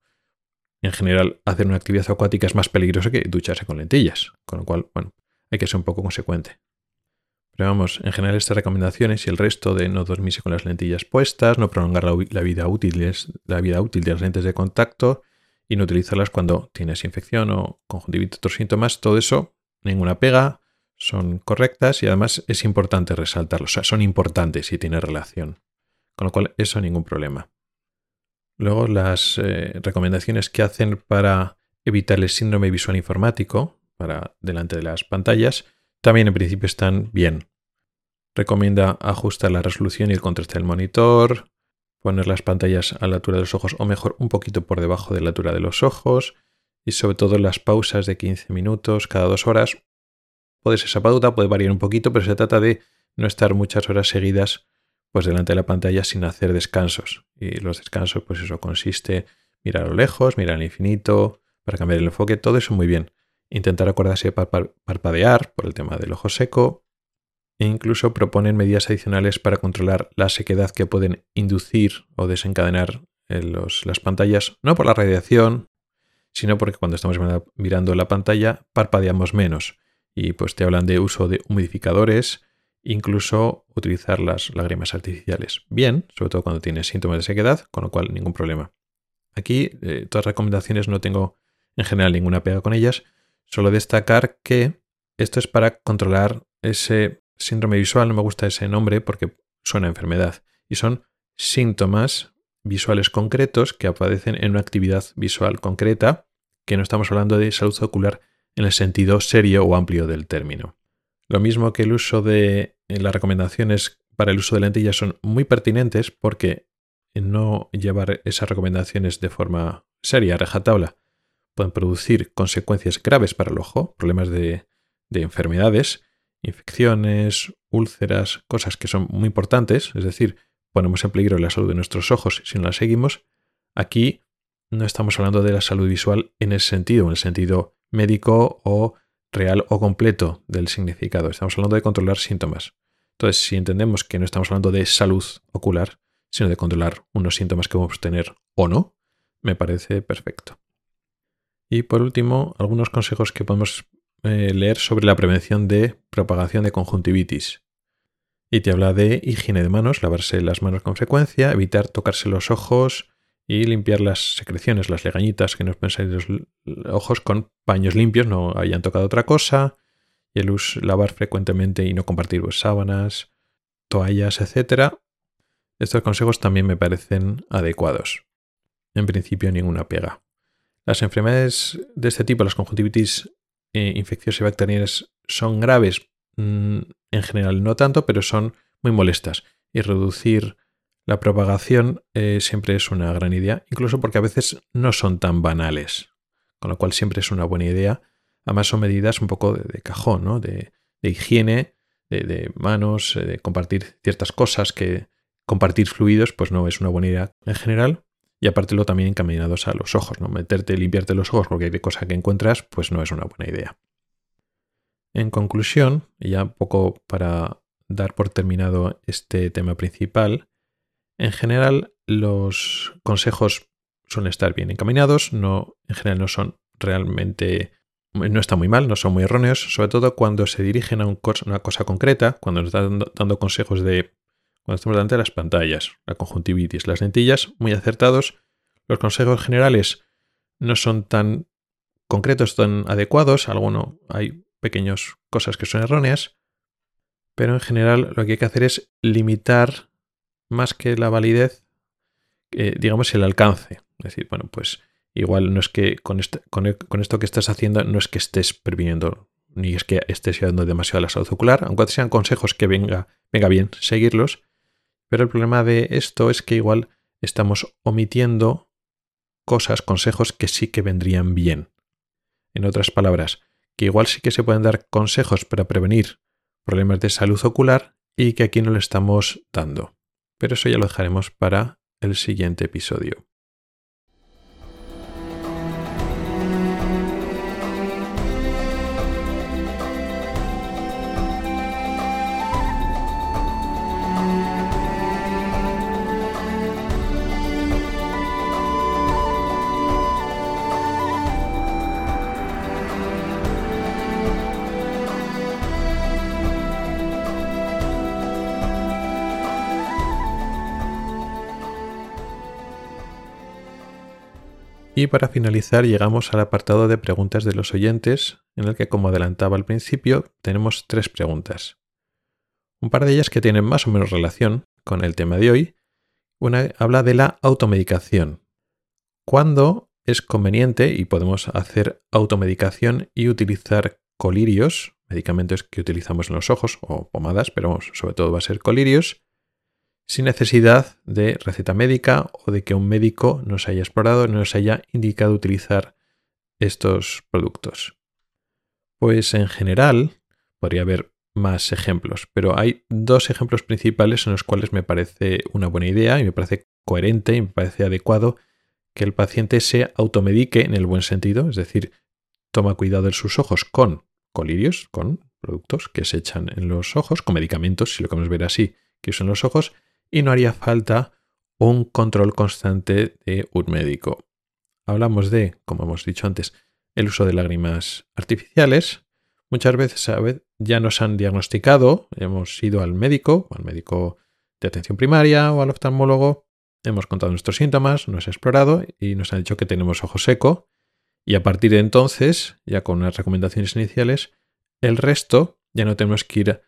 en general, hacer una actividad acuática es más peligroso que ducharse con lentillas, con lo cual, bueno, hay que ser un poco consecuente. Pero vamos, en general estas recomendaciones y el resto de no dormirse con las lentillas puestas, no prolongar la, vida, útil, la vida útil de las lentes de contacto y no utilizarlas cuando tienes infección o conjuntivitis, otros síntomas, todo eso, ninguna pega, son correctas y además es importante resaltarlo, o sea, son importantes si tiene relación. Con lo cual, eso ningún problema. Luego las eh, recomendaciones que hacen para evitar el síndrome visual informático, para delante de las pantallas, también en principio están bien. Recomienda ajustar la resolución y el contraste del monitor, poner las pantallas a la altura de los ojos o mejor un poquito por debajo de la altura de los ojos y sobre todo las pausas de 15 minutos cada dos horas. Puede ser esa pauta, puede variar un poquito, pero se trata de no estar muchas horas seguidas pues delante de la pantalla sin hacer descansos. Y los descansos, pues eso consiste mirar a lo lejos, mirar al infinito, para cambiar el enfoque, todo eso muy bien. Intentar acordarse de parpadear por el tema del ojo seco. E incluso proponen medidas adicionales para controlar la sequedad que pueden inducir o desencadenar en las pantallas, no por la radiación, sino porque cuando estamos mirando la pantalla parpadeamos menos. Y pues te hablan de uso de humidificadores, incluso utilizar las lágrimas artificiales. Bien, sobre todo cuando tienes síntomas de sequedad, con lo cual ningún problema. Aquí, eh, todas las recomendaciones no tengo en general ninguna pega con ellas, solo destacar que esto es para controlar ese síndrome visual, no me gusta ese nombre porque suena enfermedad, y son síntomas visuales concretos que aparecen en una actividad visual concreta, que no estamos hablando de salud ocular en el sentido serio o amplio del término. Lo mismo que el uso de eh, las recomendaciones para el uso de lentillas son muy pertinentes porque no llevar esas recomendaciones de forma seria, rajatabla, pueden producir consecuencias graves para el ojo, problemas de, de enfermedades, infecciones, úlceras, cosas que son muy importantes, es decir, ponemos en peligro la salud de nuestros ojos si no las seguimos. Aquí no estamos hablando de la salud visual en ese sentido, en el sentido médico o real o completo del significado. Estamos hablando de controlar síntomas. Entonces, si entendemos que no estamos hablando de salud ocular, sino de controlar unos síntomas que podemos tener o no, me parece perfecto. Y por último, algunos consejos que podemos eh, leer sobre la prevención de propagación de conjuntivitis. Y te habla de higiene de manos, lavarse las manos con frecuencia, evitar tocarse los ojos y limpiar las secreciones, las legañitas que nos pueden los ojos con paños limpios, no hayan tocado otra cosa, y el uso, lavar frecuentemente y no compartir sábanas, toallas, etc. Estos consejos también me parecen adecuados. En principio, ninguna pega. Las enfermedades de este tipo, las conjuntivitis eh, infecciosas y bacterianas, son graves. Mm, en general, no tanto, pero son muy molestas. Y reducir la propagación eh, siempre es una gran idea, incluso porque a veces no son tan banales. Con lo cual, siempre es una buena idea Además son medidas un poco de, cajón, ¿no? de, higiene, de, manos, eh, de compartir ciertas cosas que compartir fluidos pues no es una buena idea en general. Y aparte lo también encaminados a los ojos, ¿no? Meterte, limpiarte los ojos porque hay cosa que encuentras, pues no es una buena idea. En conclusión, ya un poco para dar por terminado este tema principal, en general los consejos suelen estar bien encaminados, no, en general no son realmente no está muy mal, no son muy erróneos, sobre todo cuando se dirigen a una cosa concreta, cuando nos están dando, consejos de cuando estamos delante de las pantallas, la conjuntivitis, las lentillas, muy acertados. Los consejos generales no son tan concretos, tan adecuados, alguno hay pequeñas cosas que son erróneas, pero en general lo que hay que hacer es limitar más que la validez, eh, digamos, el alcance. Es decir, bueno, pues Igual no es que con, e, con, esto que estás haciendo no es que estés previniendo ni es que estés ayudando demasiado a la salud ocular, aunque sean consejos que venga, venga bien seguirlos. Pero el problema de esto es que igual estamos omitiendo cosas, consejos que sí que vendrían bien. En otras palabras, que igual sí que se pueden dar consejos para prevenir problemas de salud ocular y que aquí no le estamos dando. Pero eso ya lo dejaremos para el siguiente episodio. Y para finalizar llegamos al apartado de preguntas de los oyentes, en el que como adelantaba al principio tenemos tres preguntas. Un par de ellas que tienen más o menos relación con el tema de hoy. Una habla de la automedicación. ¿Cuándo es conveniente y podemos hacer automedicación y utilizar colirios, medicamentos que utilizamos en los ojos o pomadas, pero sobre todo va a ser colirios, sin necesidad de receta médica o de que un médico nos haya explorado nos haya indicado utilizar estos productos. Pues en general podría haber más ejemplos, pero hay dos ejemplos principales en los cuales me parece una buena idea y me parece coherente y me parece adecuado que el paciente se automedique en el buen sentido, es decir, toma cuidado de sus ojos con colirios, con productos que se echan en los ojos, con medicamentos, si lo queremos ver así, que usan los ojos, y no haría falta un control constante de un médico. Hablamos de, como hemos dicho antes, el uso de lágrimas artificiales. Muchas veces ya nos han diagnosticado, hemos ido al médico, al médico de atención primaria o al oftalmólogo, hemos contado nuestros síntomas, nos ha explorado y nos han dicho que tenemos ojo seco. Y a partir de entonces, ya con unas recomendaciones iniciales, el resto ya no tenemos que ir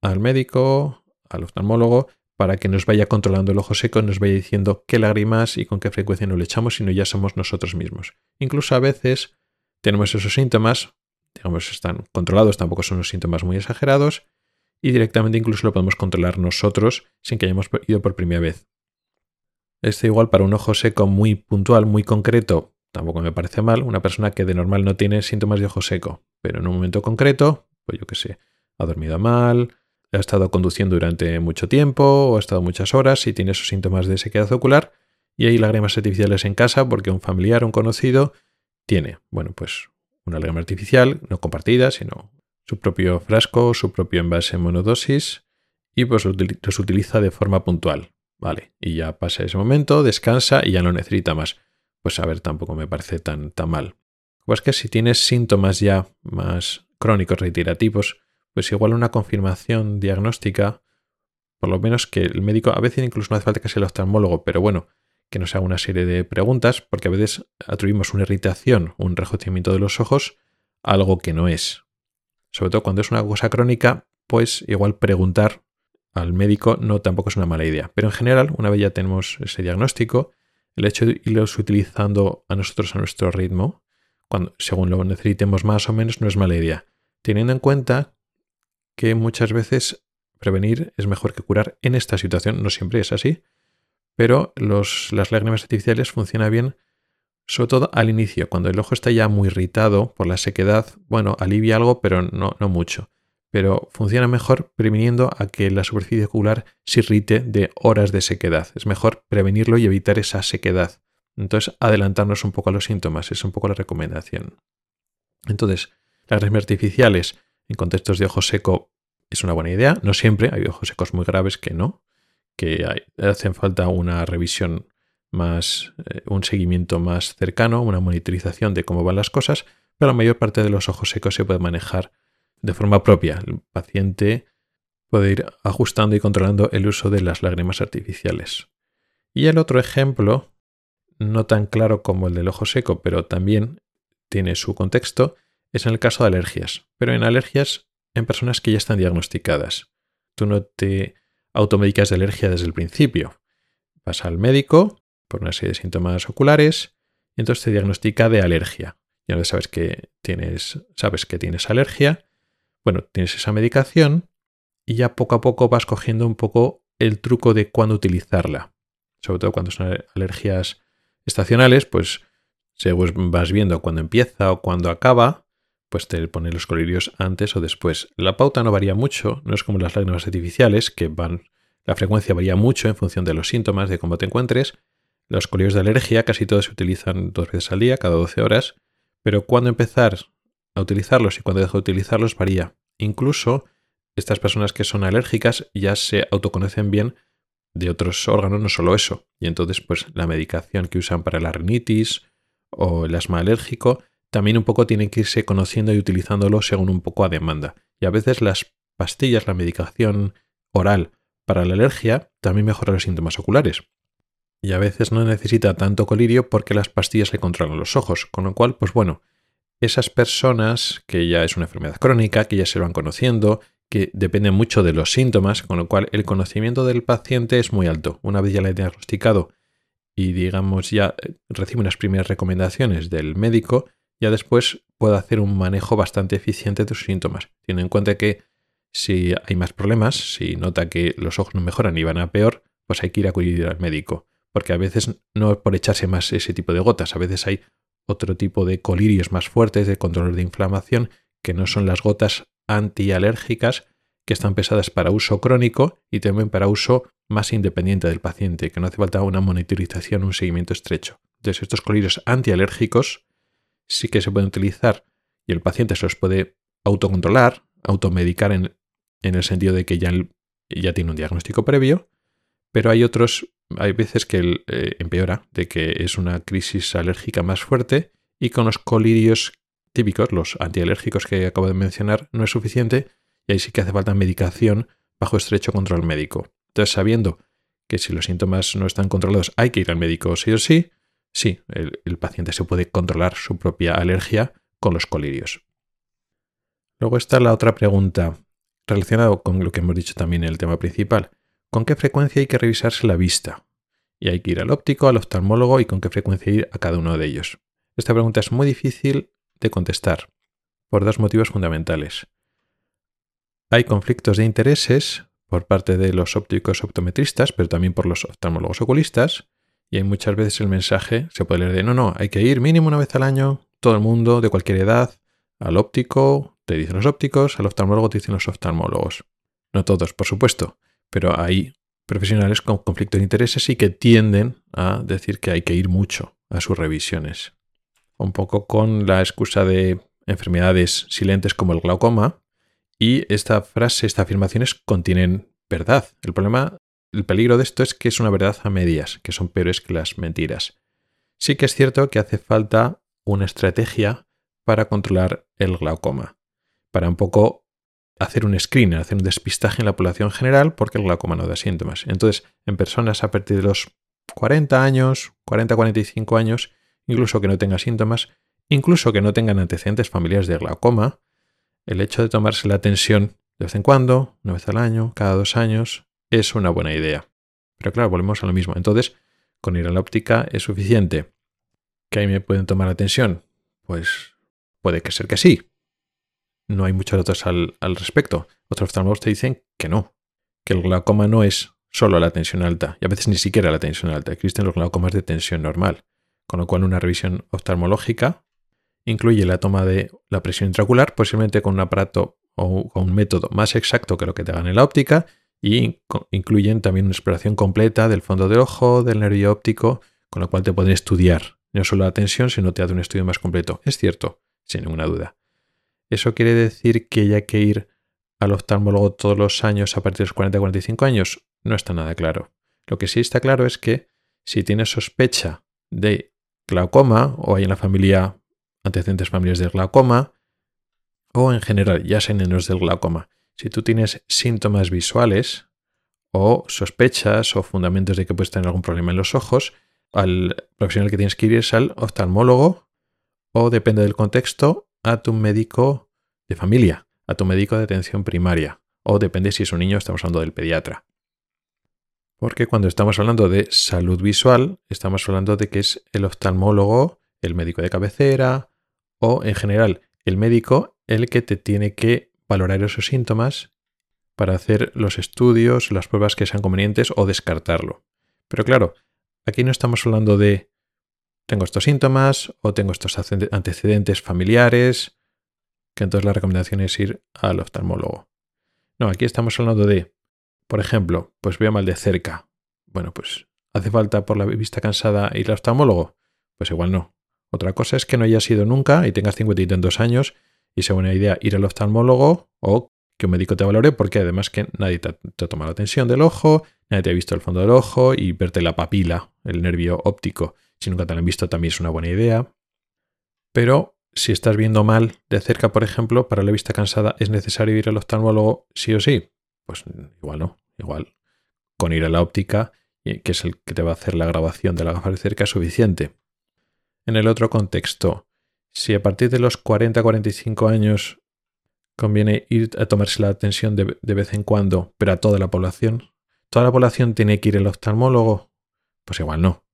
al médico, al oftalmólogo, para que nos vaya controlando el ojo seco, nos vaya diciendo qué lágrimas y con qué frecuencia nos le echamos, sino ya somos nosotros mismos. Incluso a veces tenemos esos síntomas, digamos, están controlados, tampoco son unos síntomas muy exagerados, y directamente incluso lo podemos controlar nosotros sin que hayamos ido por primera vez. Este igual para un ojo seco muy puntual, muy concreto, tampoco me parece mal, una persona que de normal no tiene síntomas de ojo seco, pero en un momento concreto, pues yo qué sé, ha dormido mal, ha estado conduciendo durante mucho tiempo o ha estado muchas horas y tiene esos síntomas de sequedad ocular y hay lágrimas artificiales en casa porque un familiar, un conocido, tiene, bueno, pues una lágrima artificial, no compartida, sino su propio frasco, su propio envase en monodosis y pues los utiliza de forma puntual. Vale, y ya pasa ese momento, descansa y ya no necesita más. Pues a ver, tampoco me parece tan, tan mal. Pues que si tienes síntomas ya más crónicos reiterativos, pues igual una confirmación diagnóstica, por lo menos que el médico, a veces incluso no hace falta que sea el oftalmólogo, pero bueno, que nos haga una serie de preguntas, porque a veces atribuimos una irritación, un rejocimiento de los ojos, a algo que no es. Sobre todo cuando es una cosa crónica, pues igual preguntar al médico no tampoco es una mala idea. Pero en general, una vez ya tenemos ese diagnóstico, el hecho de irlos utilizando a nosotros a nuestro ritmo, cuando, según lo necesitemos más o menos, no es mala idea. Teniendo en cuenta que muchas veces prevenir es mejor que curar en esta situación, no siempre es así, pero las lágrimas artificiales funcionan bien sobre todo al inicio, cuando el ojo está ya muy irritado por la sequedad, bueno, alivia algo, pero no, no mucho. Pero funciona mejor previniendo a que la superficie ocular se irrite de horas de sequedad. Es mejor prevenirlo y evitar esa sequedad. Entonces, adelantarnos un poco a los síntomas, es un poco la recomendación. Entonces, las lágrimas artificiales en contextos de ojo seco es una buena idea. No siempre, hay ojos secos muy graves que no, que hacen falta una revisión más, eh, un seguimiento más cercano, una monitorización de cómo van las cosas, pero la mayor parte de los ojos secos se puede manejar de forma propia. El paciente puede ir ajustando y controlando el uso de las lágrimas artificiales. Y el otro ejemplo, no tan claro como el del ojo seco, pero también tiene su contexto, es en el caso de alergias. Pero en alergias en personas que ya están diagnosticadas. Tú no te automedicas de alergia desde el principio. Vas al médico, por una serie de síntomas oculares y entonces te diagnostica de alergia. Ya no sabes que tienes, sabes que tienes alergia, bueno, tienes esa medicación y ya poco a poco vas cogiendo un poco el truco de cuándo utilizarla. Sobre todo cuando son alergias estacionales, pues según vas viendo cuándo empieza o cuándo acaba, pues te ponen los colirios antes o después. La pauta no varía mucho, no es como las lágrimas artificiales, que van, la frecuencia varía mucho en función de los síntomas, de cómo te encuentres, los colirios de alergia casi todos se utilizan dos veces al día, cada 12 horas, pero cuándo empezar a utilizarlos y cuándo dejar de utilizarlos varía. Incluso estas personas que son alérgicas ya se autoconocen bien de otros órganos, no solo eso. Y entonces, pues la medicación que usan para la rinitis o el asma alérgico también un poco tienen que irse conociendo y utilizándolo según un poco a demanda. Y a veces las pastillas, la medicación oral para la alergia también mejora los síntomas oculares y a veces no necesita tanto colirio porque las pastillas le controlan los ojos, con lo cual, pues bueno, esas personas que ya es una enfermedad crónica, que ya se van conociendo, que dependen mucho de los síntomas, con lo cual el conocimiento del paciente es muy alto. Una vez ya le he diagnosticado y digamos ya eh, recibe unas primeras recomendaciones del médico, ya después puede hacer un manejo bastante eficiente de sus síntomas. Tiene en cuenta que si hay más problemas, si nota que los ojos no mejoran y van a peor, pues hay que ir a acudir al médico porque a veces no es por echarse más ese tipo de gotas, a veces hay otro tipo de colirios más fuertes de control de inflamación que no son las gotas antialérgicas que están pesadas para uso crónico y también para uso más independiente del paciente, que no hace falta una monitorización, un seguimiento estrecho. Entonces, estos colirios antialérgicos sí que se pueden utilizar y el paciente se los puede autocontrolar, automedicar en, en el sentido de que ya, ya tiene un diagnóstico previo, pero hay otros hay veces que eh, empeora, de que es una crisis alérgica más fuerte y con los colirios típicos, los antialérgicos que acabo de mencionar, no es suficiente y ahí sí que hace falta medicación bajo estrecho control médico. Entonces, sabiendo que si los síntomas no están controlados hay que ir al médico sí o sí, sí, el, paciente se puede controlar su propia alergia con los colirios. Luego está la otra pregunta relacionada con lo que hemos dicho también en el tema principal con qué frecuencia hay que revisarse la vista. Y hay que ir al óptico, al oftalmólogo y con qué frecuencia ir a cada uno de ellos. Esta pregunta es muy difícil de contestar por dos motivos fundamentales. Hay conflictos de intereses por parte de los ópticos optometristas, pero también por los oftalmólogos oculistas, y hay muchas veces el mensaje se puede leer de no, no, hay que ir mínimo una vez al año, todo el mundo, de cualquier edad, al óptico, te dicen los ópticos, al oftalmólogo te dicen los oftalmólogos. No todos, por supuesto, pero hay profesionales con conflicto de intereses y que tienden a decir que hay que ir mucho a sus revisiones. Un poco con la excusa de enfermedades silentes como el glaucoma. Y esta frase, estas afirmaciones contienen verdad. El problema el peligro de esto es que es una verdad a medias, que son peores que las mentiras. Sí que es cierto que hace falta una estrategia para controlar el glaucoma, para un poco hacer un screen, hacer un despistaje en la población general porque el glaucoma no da síntomas. Entonces, en personas a partir de los 40 años, 40-45 años, incluso que no tengan síntomas, incluso que no tengan antecedentes familiares de glaucoma, el hecho de tomarse la tensión de vez en cuando, una vez al año, cada dos años, es una buena idea. Pero claro, volvemos a lo mismo. Entonces, con ir a la óptica es suficiente. ¿Que ahí me pueden tomar la tensión? Pues puede que ser que sí. No hay muchos datos al, respecto. Otros oftalmólogos te dicen que no, que el glaucoma no es solo la tensión alta, y a veces ni siquiera la tensión alta. Existen los glaucomas de tensión normal, con lo cual una revisión oftalmológica incluye la toma de la presión intraocular, posiblemente con un aparato o con un método más exacto que lo que te hagan en la óptica, y incluyen también una exploración completa del fondo del ojo, del nervio óptico, con lo cual te pueden estudiar no solo la tensión, sino te hace un estudio más completo. Es cierto, sin ninguna duda. ¿Eso quiere decir que hay que ir al oftalmólogo todos los años a partir de los 40-45 años? No está nada claro. Lo que sí está claro es que si tienes sospecha de glaucoma o hay en la familia antecedentes familiares de glaucoma o en general ya sean del glaucoma, si tú tienes síntomas visuales o sospechas o fundamentos de que puedes tener algún problema en los ojos, al profesional que tienes que ir es al oftalmólogo o depende del contexto a tu médico de familia, a tu médico de atención primaria, o depende si es un niño, estamos hablando del pediatra. Porque cuando estamos hablando de salud visual, estamos hablando de que es el oftalmólogo, el médico de cabecera, o en general el médico el que te tiene que valorar esos síntomas para hacer los estudios, las pruebas que sean convenientes o descartarlo. Pero claro, aquí no estamos hablando de tengo estos síntomas o tengo estos antecedentes familiares, que entonces la recomendación es ir al oftalmólogo. No, aquí estamos hablando de, por ejemplo, pues veo mal de cerca. Bueno, pues ¿hace falta por la vista cansada ir al oftalmólogo? Pues igual no. Otra cosa es que no hayas ido nunca y tengas cincuenta y tantos años y sea buena idea ir al oftalmólogo o que un médico te valore porque además que nadie te, te toma la tensión del ojo, nadie te ha visto el fondo del ojo y verte la papila, el nervio óptico si nunca te lo han visto también es una buena idea. Pero si estás viendo mal de cerca, por ejemplo, para la vista cansada es necesario ir al oftalmólogo sí o sí. Pues igual no, igual con ir a la óptica, que es el que te va a hacer la grabación de la gafa de cerca, es suficiente. En el otro contexto, si a partir de los 40-45 años conviene ir a tomarse la atención de, de, vez en cuando, pero a toda la población, ¿toda la población tiene que ir al oftalmólogo? Pues igual no.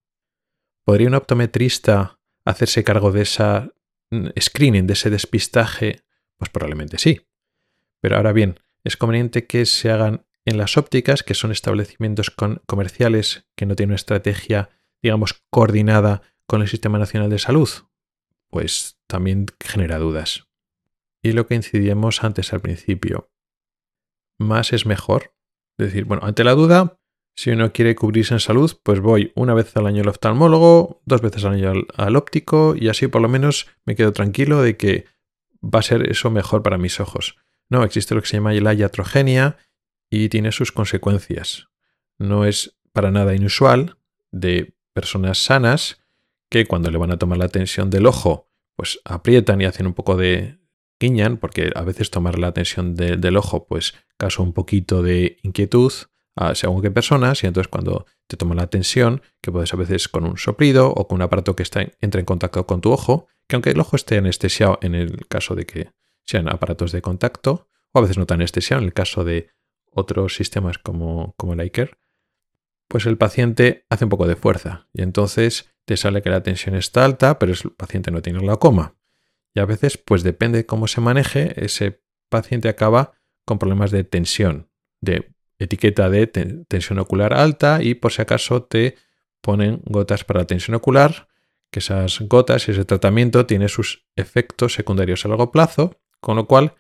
¿Podría un optometrista hacerse cargo de esa mm, screening, de ese despistaje? Pues probablemente sí. Pero ahora bien, es conveniente que se hagan en las ópticas, que son establecimientos comerciales que no tienen una estrategia, digamos, coordinada con el Sistema Nacional de Salud. Pues también genera dudas. Y lo que incidimos antes al principio. Más es mejor. Es decir, bueno, ante la duda, si uno quiere cubrirse en salud, pues voy una vez al año al oftalmólogo, dos veces al año al, óptico y así por lo menos me quedo tranquilo de que va a ser eso mejor para mis ojos. No, existe lo que se llama la iatrogenia y tiene sus consecuencias. No es para nada inusual de personas sanas cuando le van a tomar la tensión del ojo, pues aprietan y hacen un poco de guiñan, porque a veces tomar la tensión del ojo, pues causa un poquito de inquietud según qué personas, y entonces cuando te toma la tensión, que puedes a veces con un soplido o con un aparato que está, entra en contacto con tu ojo, que aunque el ojo esté anestesiado en el caso de que sean aparatos de contacto, o a veces no tan anestesiado en el caso de otros sistemas como, como el Iker, pues el paciente hace un poco de fuerza. Y entonces te sale que la tensión está alta, pero el paciente no tiene glaucoma. Y a veces, pues depende de cómo se maneje, ese paciente acaba con problemas de tensión, de etiqueta de tensión ocular alta y por si acaso te ponen gotas para la tensión ocular, que esas gotas y ese tratamiento tiene sus efectos secundarios a largo plazo, con lo cual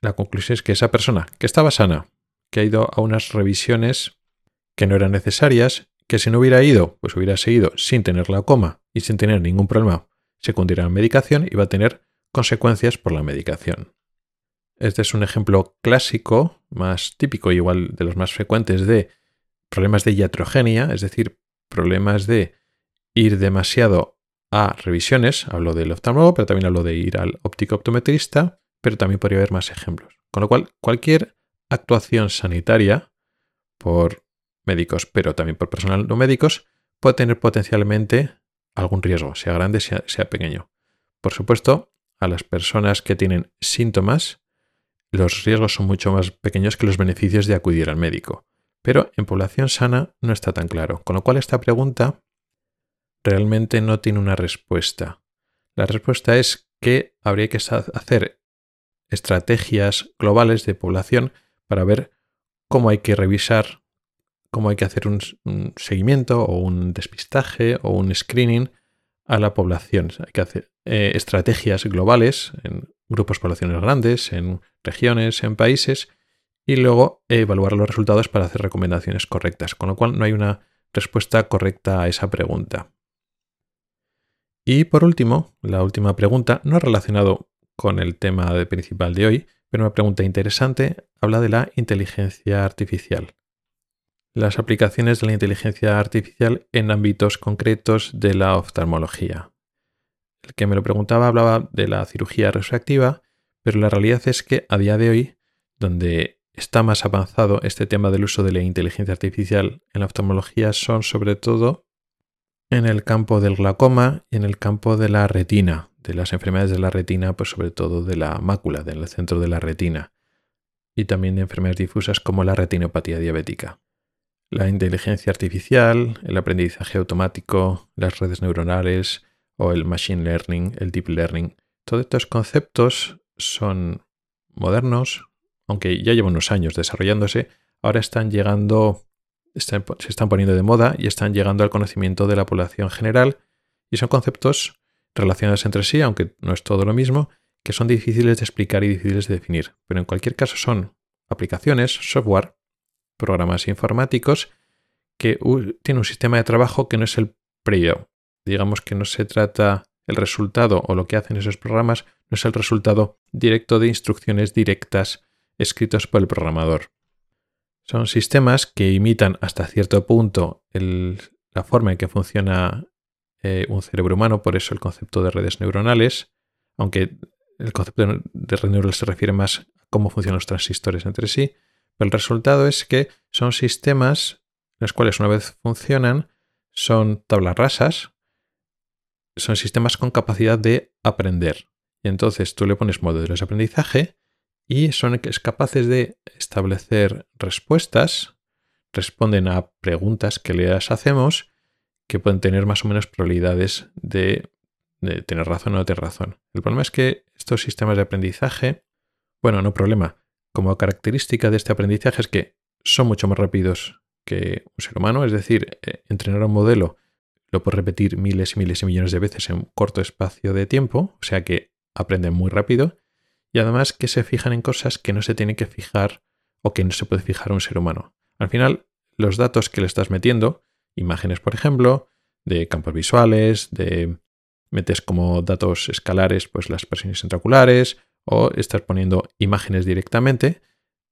la conclusión es que esa persona que estaba sana, que ha ido a unas revisiones que no eran necesarias, que si no hubiera ido, pues hubiera seguido sin tener glaucoma y sin tener ningún problema secundario a la medicación y va a tener consecuencias por la medicación. Este es un ejemplo clásico, más típico, igual de los más frecuentes, de problemas de iatrogenia, es decir, problemas de ir demasiado a revisiones, hablo del oftalmólogo, pero también hablo de ir al óptico optometrista, pero también podría haber más ejemplos. Con lo cual, cualquier actuación sanitaria por médicos, pero también por personal no médicos, puede tener potencialmente algún riesgo, sea grande, sea, pequeño. Por supuesto, a las personas que tienen síntomas, los riesgos son mucho más pequeños que los beneficios de acudir al médico. Pero en población sana no está tan claro, con lo cual esta pregunta realmente no tiene una respuesta. La respuesta es que habría que hacer estrategias globales de población para ver cómo hay que revisar, cómo hay que hacer un, seguimiento o un despistaje o un screening a la población. Hay que hacer eh, estrategias globales en grupos poblaciones grandes, en regiones, en países, y luego evaluar los resultados para hacer recomendaciones correctas. Con lo cual no hay una respuesta correcta a esa pregunta. Y por último, la última pregunta, no relacionado con el tema principal de hoy, pero una pregunta interesante, habla de la inteligencia artificial. Las aplicaciones de la inteligencia artificial en ámbitos concretos de la oftalmología. El que me lo preguntaba hablaba de la cirugía refractiva, pero la realidad es que a día de hoy, donde está más avanzado este tema del uso de la inteligencia artificial en la oftalmología, son sobre todo en el campo del glaucoma y en el campo de la retina, de las enfermedades de la retina, pues sobre todo de la mácula, del centro de la retina, y también de enfermedades difusas como la retinopatía diabética. La inteligencia artificial, el aprendizaje automático, las redes neuronales o el machine learning, el deep learning, todos estos conceptos son modernos, aunque ya llevan unos años desarrollándose, ahora están llegando, se están poniendo de moda y están llegando al conocimiento de la población general. Y son conceptos relacionados entre sí, aunque no es todo lo mismo, que son difíciles de explicar y difíciles de definir. Pero en cualquier caso son aplicaciones, software, programas informáticos que tienen un sistema de trabajo que no es el previo. Digamos que no se trata el resultado o lo que hacen esos programas, no es el resultado directo de instrucciones directas escritas por el programador. Son sistemas que imitan hasta cierto punto la forma en que funciona eh, un cerebro humano, por eso el concepto de redes neuronales, aunque el concepto de redes neuronales se refiere más a cómo funcionan los transistores entre sí, el resultado es que son sistemas los cuales una vez funcionan son tablas rasas, son sistemas con capacidad de aprender. Y entonces tú le pones modelos de aprendizaje y son capaces de establecer respuestas, responden a preguntas que les hacemos que pueden tener más o menos probabilidades de, tener razón o no tener razón. El problema es que estos sistemas de aprendizaje, bueno, no problema, como característica de este aprendizaje es que son mucho más rápidos que un ser humano, es decir, eh, entrenar un modelo lo puede repetir miles y miles y millones de veces en un corto espacio de tiempo, o sea que aprenden muy rápido y además que se fijan en cosas que no se tiene que fijar o que no se puede fijar un ser humano. Al final, los datos que le estás metiendo imágenes, por ejemplo, de campos visuales, de metes como datos escalares, pues las presiones intraoculares, o estás poniendo imágenes directamente,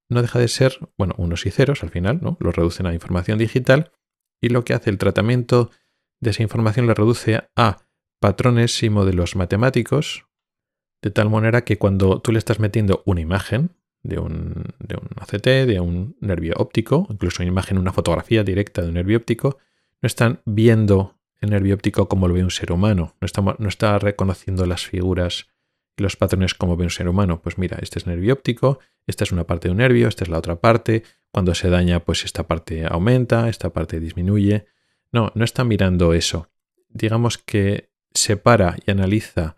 no deja de ser, bueno, unos y ceros al final, ¿no? Los reducen a información digital y lo que hace el tratamiento de esa información le reduce a patrones y modelos matemáticos, de tal manera que cuando tú le estás metiendo una imagen de un, de un de un nervio óptico, incluso una imagen, una fotografía directa de un nervio óptico, no están viendo el nervio óptico como lo ve un ser humano, no está, no está reconociendo las figuras los patrones como ve un ser humano. Pues mira, este es nervio óptico, esta es una parte de un nervio, esta es la otra parte, cuando se daña pues esta parte aumenta, esta parte disminuye. No, no está mirando eso. Digamos que separa y analiza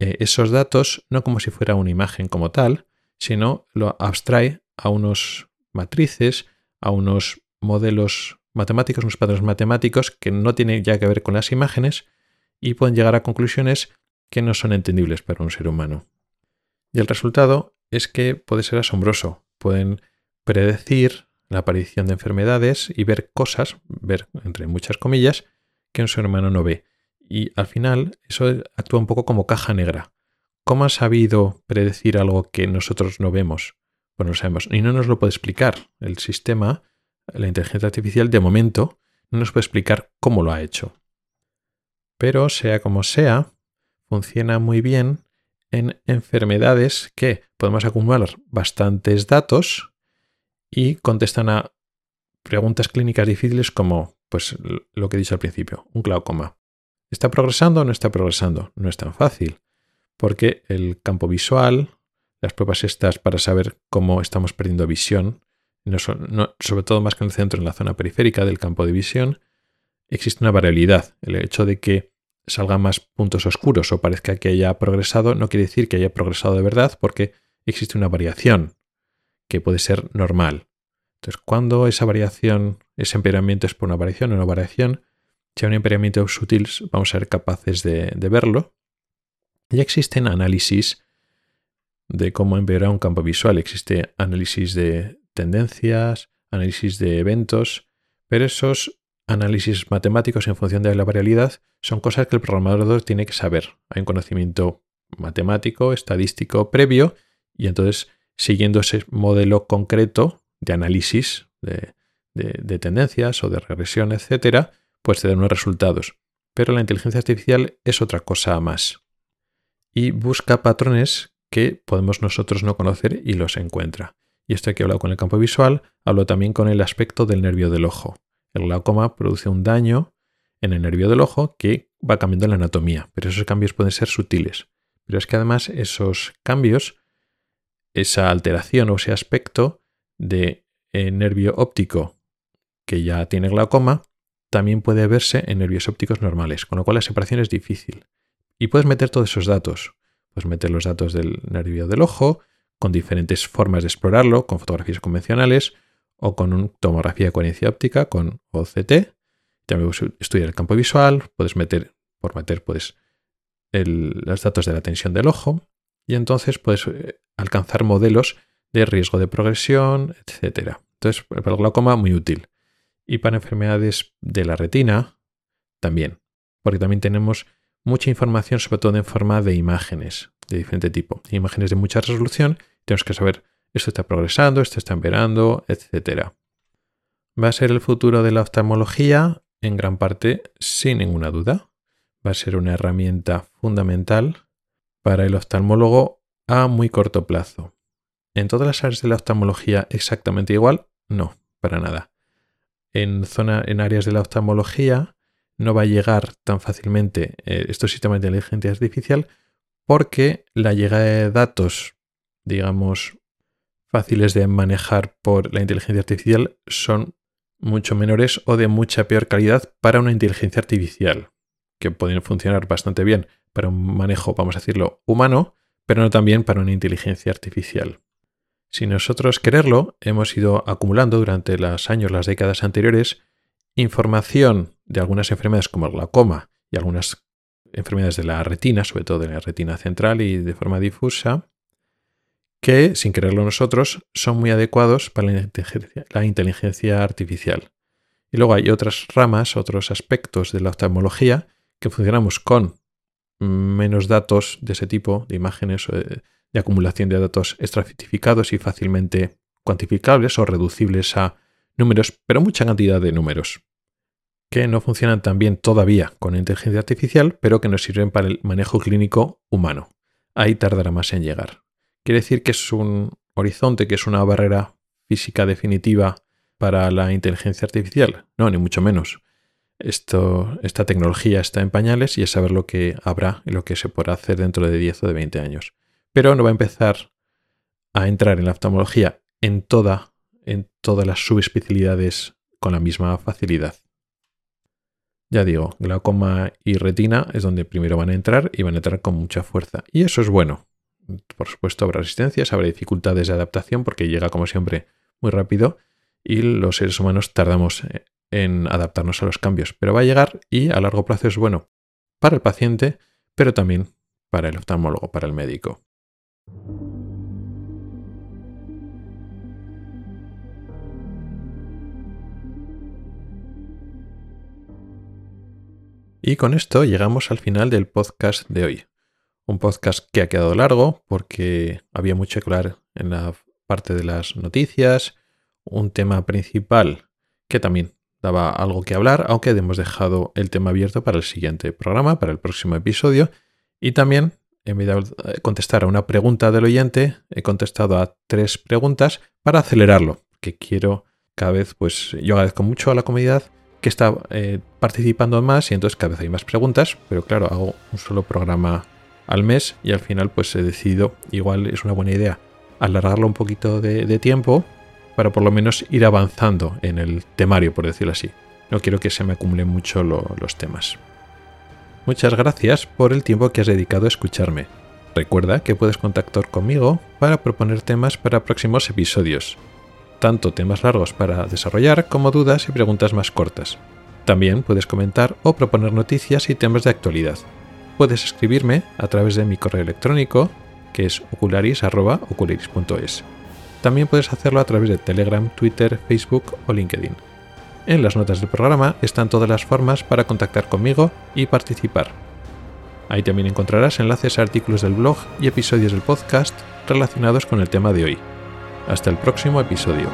eh, esos datos no como si fuera una imagen como tal, sino lo abstrae a unos matrices, a unos modelos matemáticos, unos patrones matemáticos que no tienen ya que ver con las imágenes y pueden llegar a conclusiones que no son entendibles para un ser humano. Y el resultado es que puede ser asombroso. Pueden predecir la aparición de enfermedades y ver cosas, ver entre muchas comillas, que un ser humano no ve. Y al final eso actúa un poco como caja negra. ¿Cómo ha sabido predecir algo que nosotros no vemos? Pues no lo sabemos. Y no nos lo puede explicar. El sistema la inteligencia artificial de momento no nos puede explicar cómo lo ha hecho. Pero sea como sea, funciona muy bien en enfermedades que podemos acumular bastantes datos y contestan a preguntas clínicas difíciles como pues lo que he dicho al principio, un glaucoma. ¿Está progresando o no está progresando? No es tan fácil, porque el campo visual, las pruebas estas para saber cómo estamos perdiendo visión, sobre todo más que en el centro, en la zona periférica del campo de visión, existe una variabilidad. El hecho de que salgan más puntos oscuros o parezca que haya progresado no quiere decir que haya progresado de verdad porque existe una variación que puede ser normal. Entonces, cuando esa variación, ese empeoramiento es por una variación o una variación, si hay un empeoramiento sutil, vamos a ser capaces de, de verlo. Ya existen análisis de cómo empeorar un campo visual. Existe análisis de tendencias, análisis de eventos, pero esos análisis matemáticos en función de la variabilidad son cosas que el programador tiene que saber. Hay un conocimiento matemático, estadístico previo y entonces siguiendo ese modelo concreto de análisis de, tendencias o de regresión, etcétera, pues te dan unos resultados. Pero la inteligencia artificial es otra cosa más y busca patrones que podemos nosotros no conocer y los encuentra. Y esto que he hablado con el campo visual, hablo también con el aspecto del nervio del ojo. El glaucoma produce un daño en el nervio del ojo que va cambiando la anatomía, pero esos cambios pueden ser sutiles. Pero es que además esos cambios, esa alteración o ese aspecto de eh, nervio óptico que ya tiene glaucoma, también puede verse en nervios ópticos normales, con lo cual la separación es difícil. Y puedes meter todos esos datos, pues meter los datos del nervio del ojo, con diferentes formas de explorarlo, con fotografías convencionales o con una tomografía de coherencia óptica, con OCT. También puedes estudiar el campo visual, puedes meter, por meter, puedes los datos de la tensión del ojo y entonces puedes eh, alcanzar modelos de riesgo de progresión, etc. Entonces, para el glaucoma, muy útil. Y para enfermedades de la retina, también. Porque también tenemos mucha información, sobre todo en forma de imágenes de diferente tipo. Imágenes de mucha resolución. Tenemos que saber esto está progresando, esto está empeorando, etc. ¿Va a ser el futuro de la oftalmología? En gran parte, sin ninguna duda. Va a ser una herramienta fundamental para el oftalmólogo a muy corto plazo. ¿En todas las áreas de la oftalmología exactamente igual? No, para nada. En, zona, en áreas de la oftalmología no va a llegar tan fácilmente eh, estos sistemas de inteligencia artificial porque la llegada de datos, digamos, fáciles de manejar por la inteligencia artificial son mucho menores o de mucha peor calidad para una inteligencia artificial, que pueden funcionar bastante bien para un manejo, vamos a decirlo, humano, pero no también para una inteligencia artificial. Si nosotros quererlo, hemos ido acumulando durante los años, las décadas anteriores, información de algunas enfermedades como el glaucoma y algunas enfermedades de la retina, sobre todo de la retina central y de forma difusa, que, sin quererlo nosotros, son muy adecuados para la inteligencia, artificial. Y luego hay otras ramas, otros aspectos de la oftalmología que funcionamos con menos datos de ese tipo, de imágenes, de, de acumulación de datos estratificados y fácilmente cuantificables o reducibles a números, pero mucha cantidad de números, que no funcionan tan bien todavía con inteligencia artificial, pero que nos sirven para el manejo clínico humano. Ahí tardará más en llegar. ¿Quiere decir que es un horizonte, que es una barrera física definitiva para la inteligencia artificial? No, ni mucho menos. Esta tecnología está en pañales y es saber lo que habrá y lo que se podrá hacer dentro de 10 o de 20 años. Pero no va a empezar a entrar en la oftalmología en toda en todas las subespecialidades con la misma facilidad. Ya digo, glaucoma y retina es donde primero van a entrar y van a entrar con mucha fuerza. Y eso es bueno. Por supuesto habrá resistencias, habrá dificultades de adaptación porque llega como siempre muy rápido y los seres humanos tardamos en adaptarnos a los cambios. Pero va a llegar y a largo plazo es bueno para el paciente, pero también para el oftalmólogo, para el médico. Y con esto llegamos al final del podcast de hoy. Un podcast que ha quedado largo porque había mucho que hablar en la parte de las noticias. Un tema principal que también daba algo que hablar, aunque hemos dejado el tema abierto para el siguiente programa, para el próximo episodio. Y también, en vez de contestar a una pregunta del oyente, he contestado a tres preguntas para acelerarlo, que quiero cada vez, pues yo agradezco mucho a la comunidad que está eh, participando más y entonces cada vez hay más preguntas, pero claro, hago un solo programa al mes y al final pues he decidido, igual es una buena idea, alargarlo un poquito de, tiempo para por lo menos ir avanzando en el temario, por decirlo así. No quiero que se me acumulen mucho los temas. Muchas gracias por el tiempo que has dedicado a escucharme. Recuerda que puedes contactar conmigo para proponer temas para próximos episodios tanto temas largos para desarrollar como dudas y preguntas más cortas. También puedes comentar o proponer noticias y temas de actualidad. Puedes escribirme a través de mi correo electrónico, que es ocularis.ocularis.es. También puedes hacerlo a través de Telegram, Twitter, Facebook o LinkedIn. En las notas del programa están todas las formas para contactar conmigo y participar. Ahí también encontrarás enlaces a artículos del blog y episodios del podcast relacionados con el tema de hoy. Hasta el próximo episodio.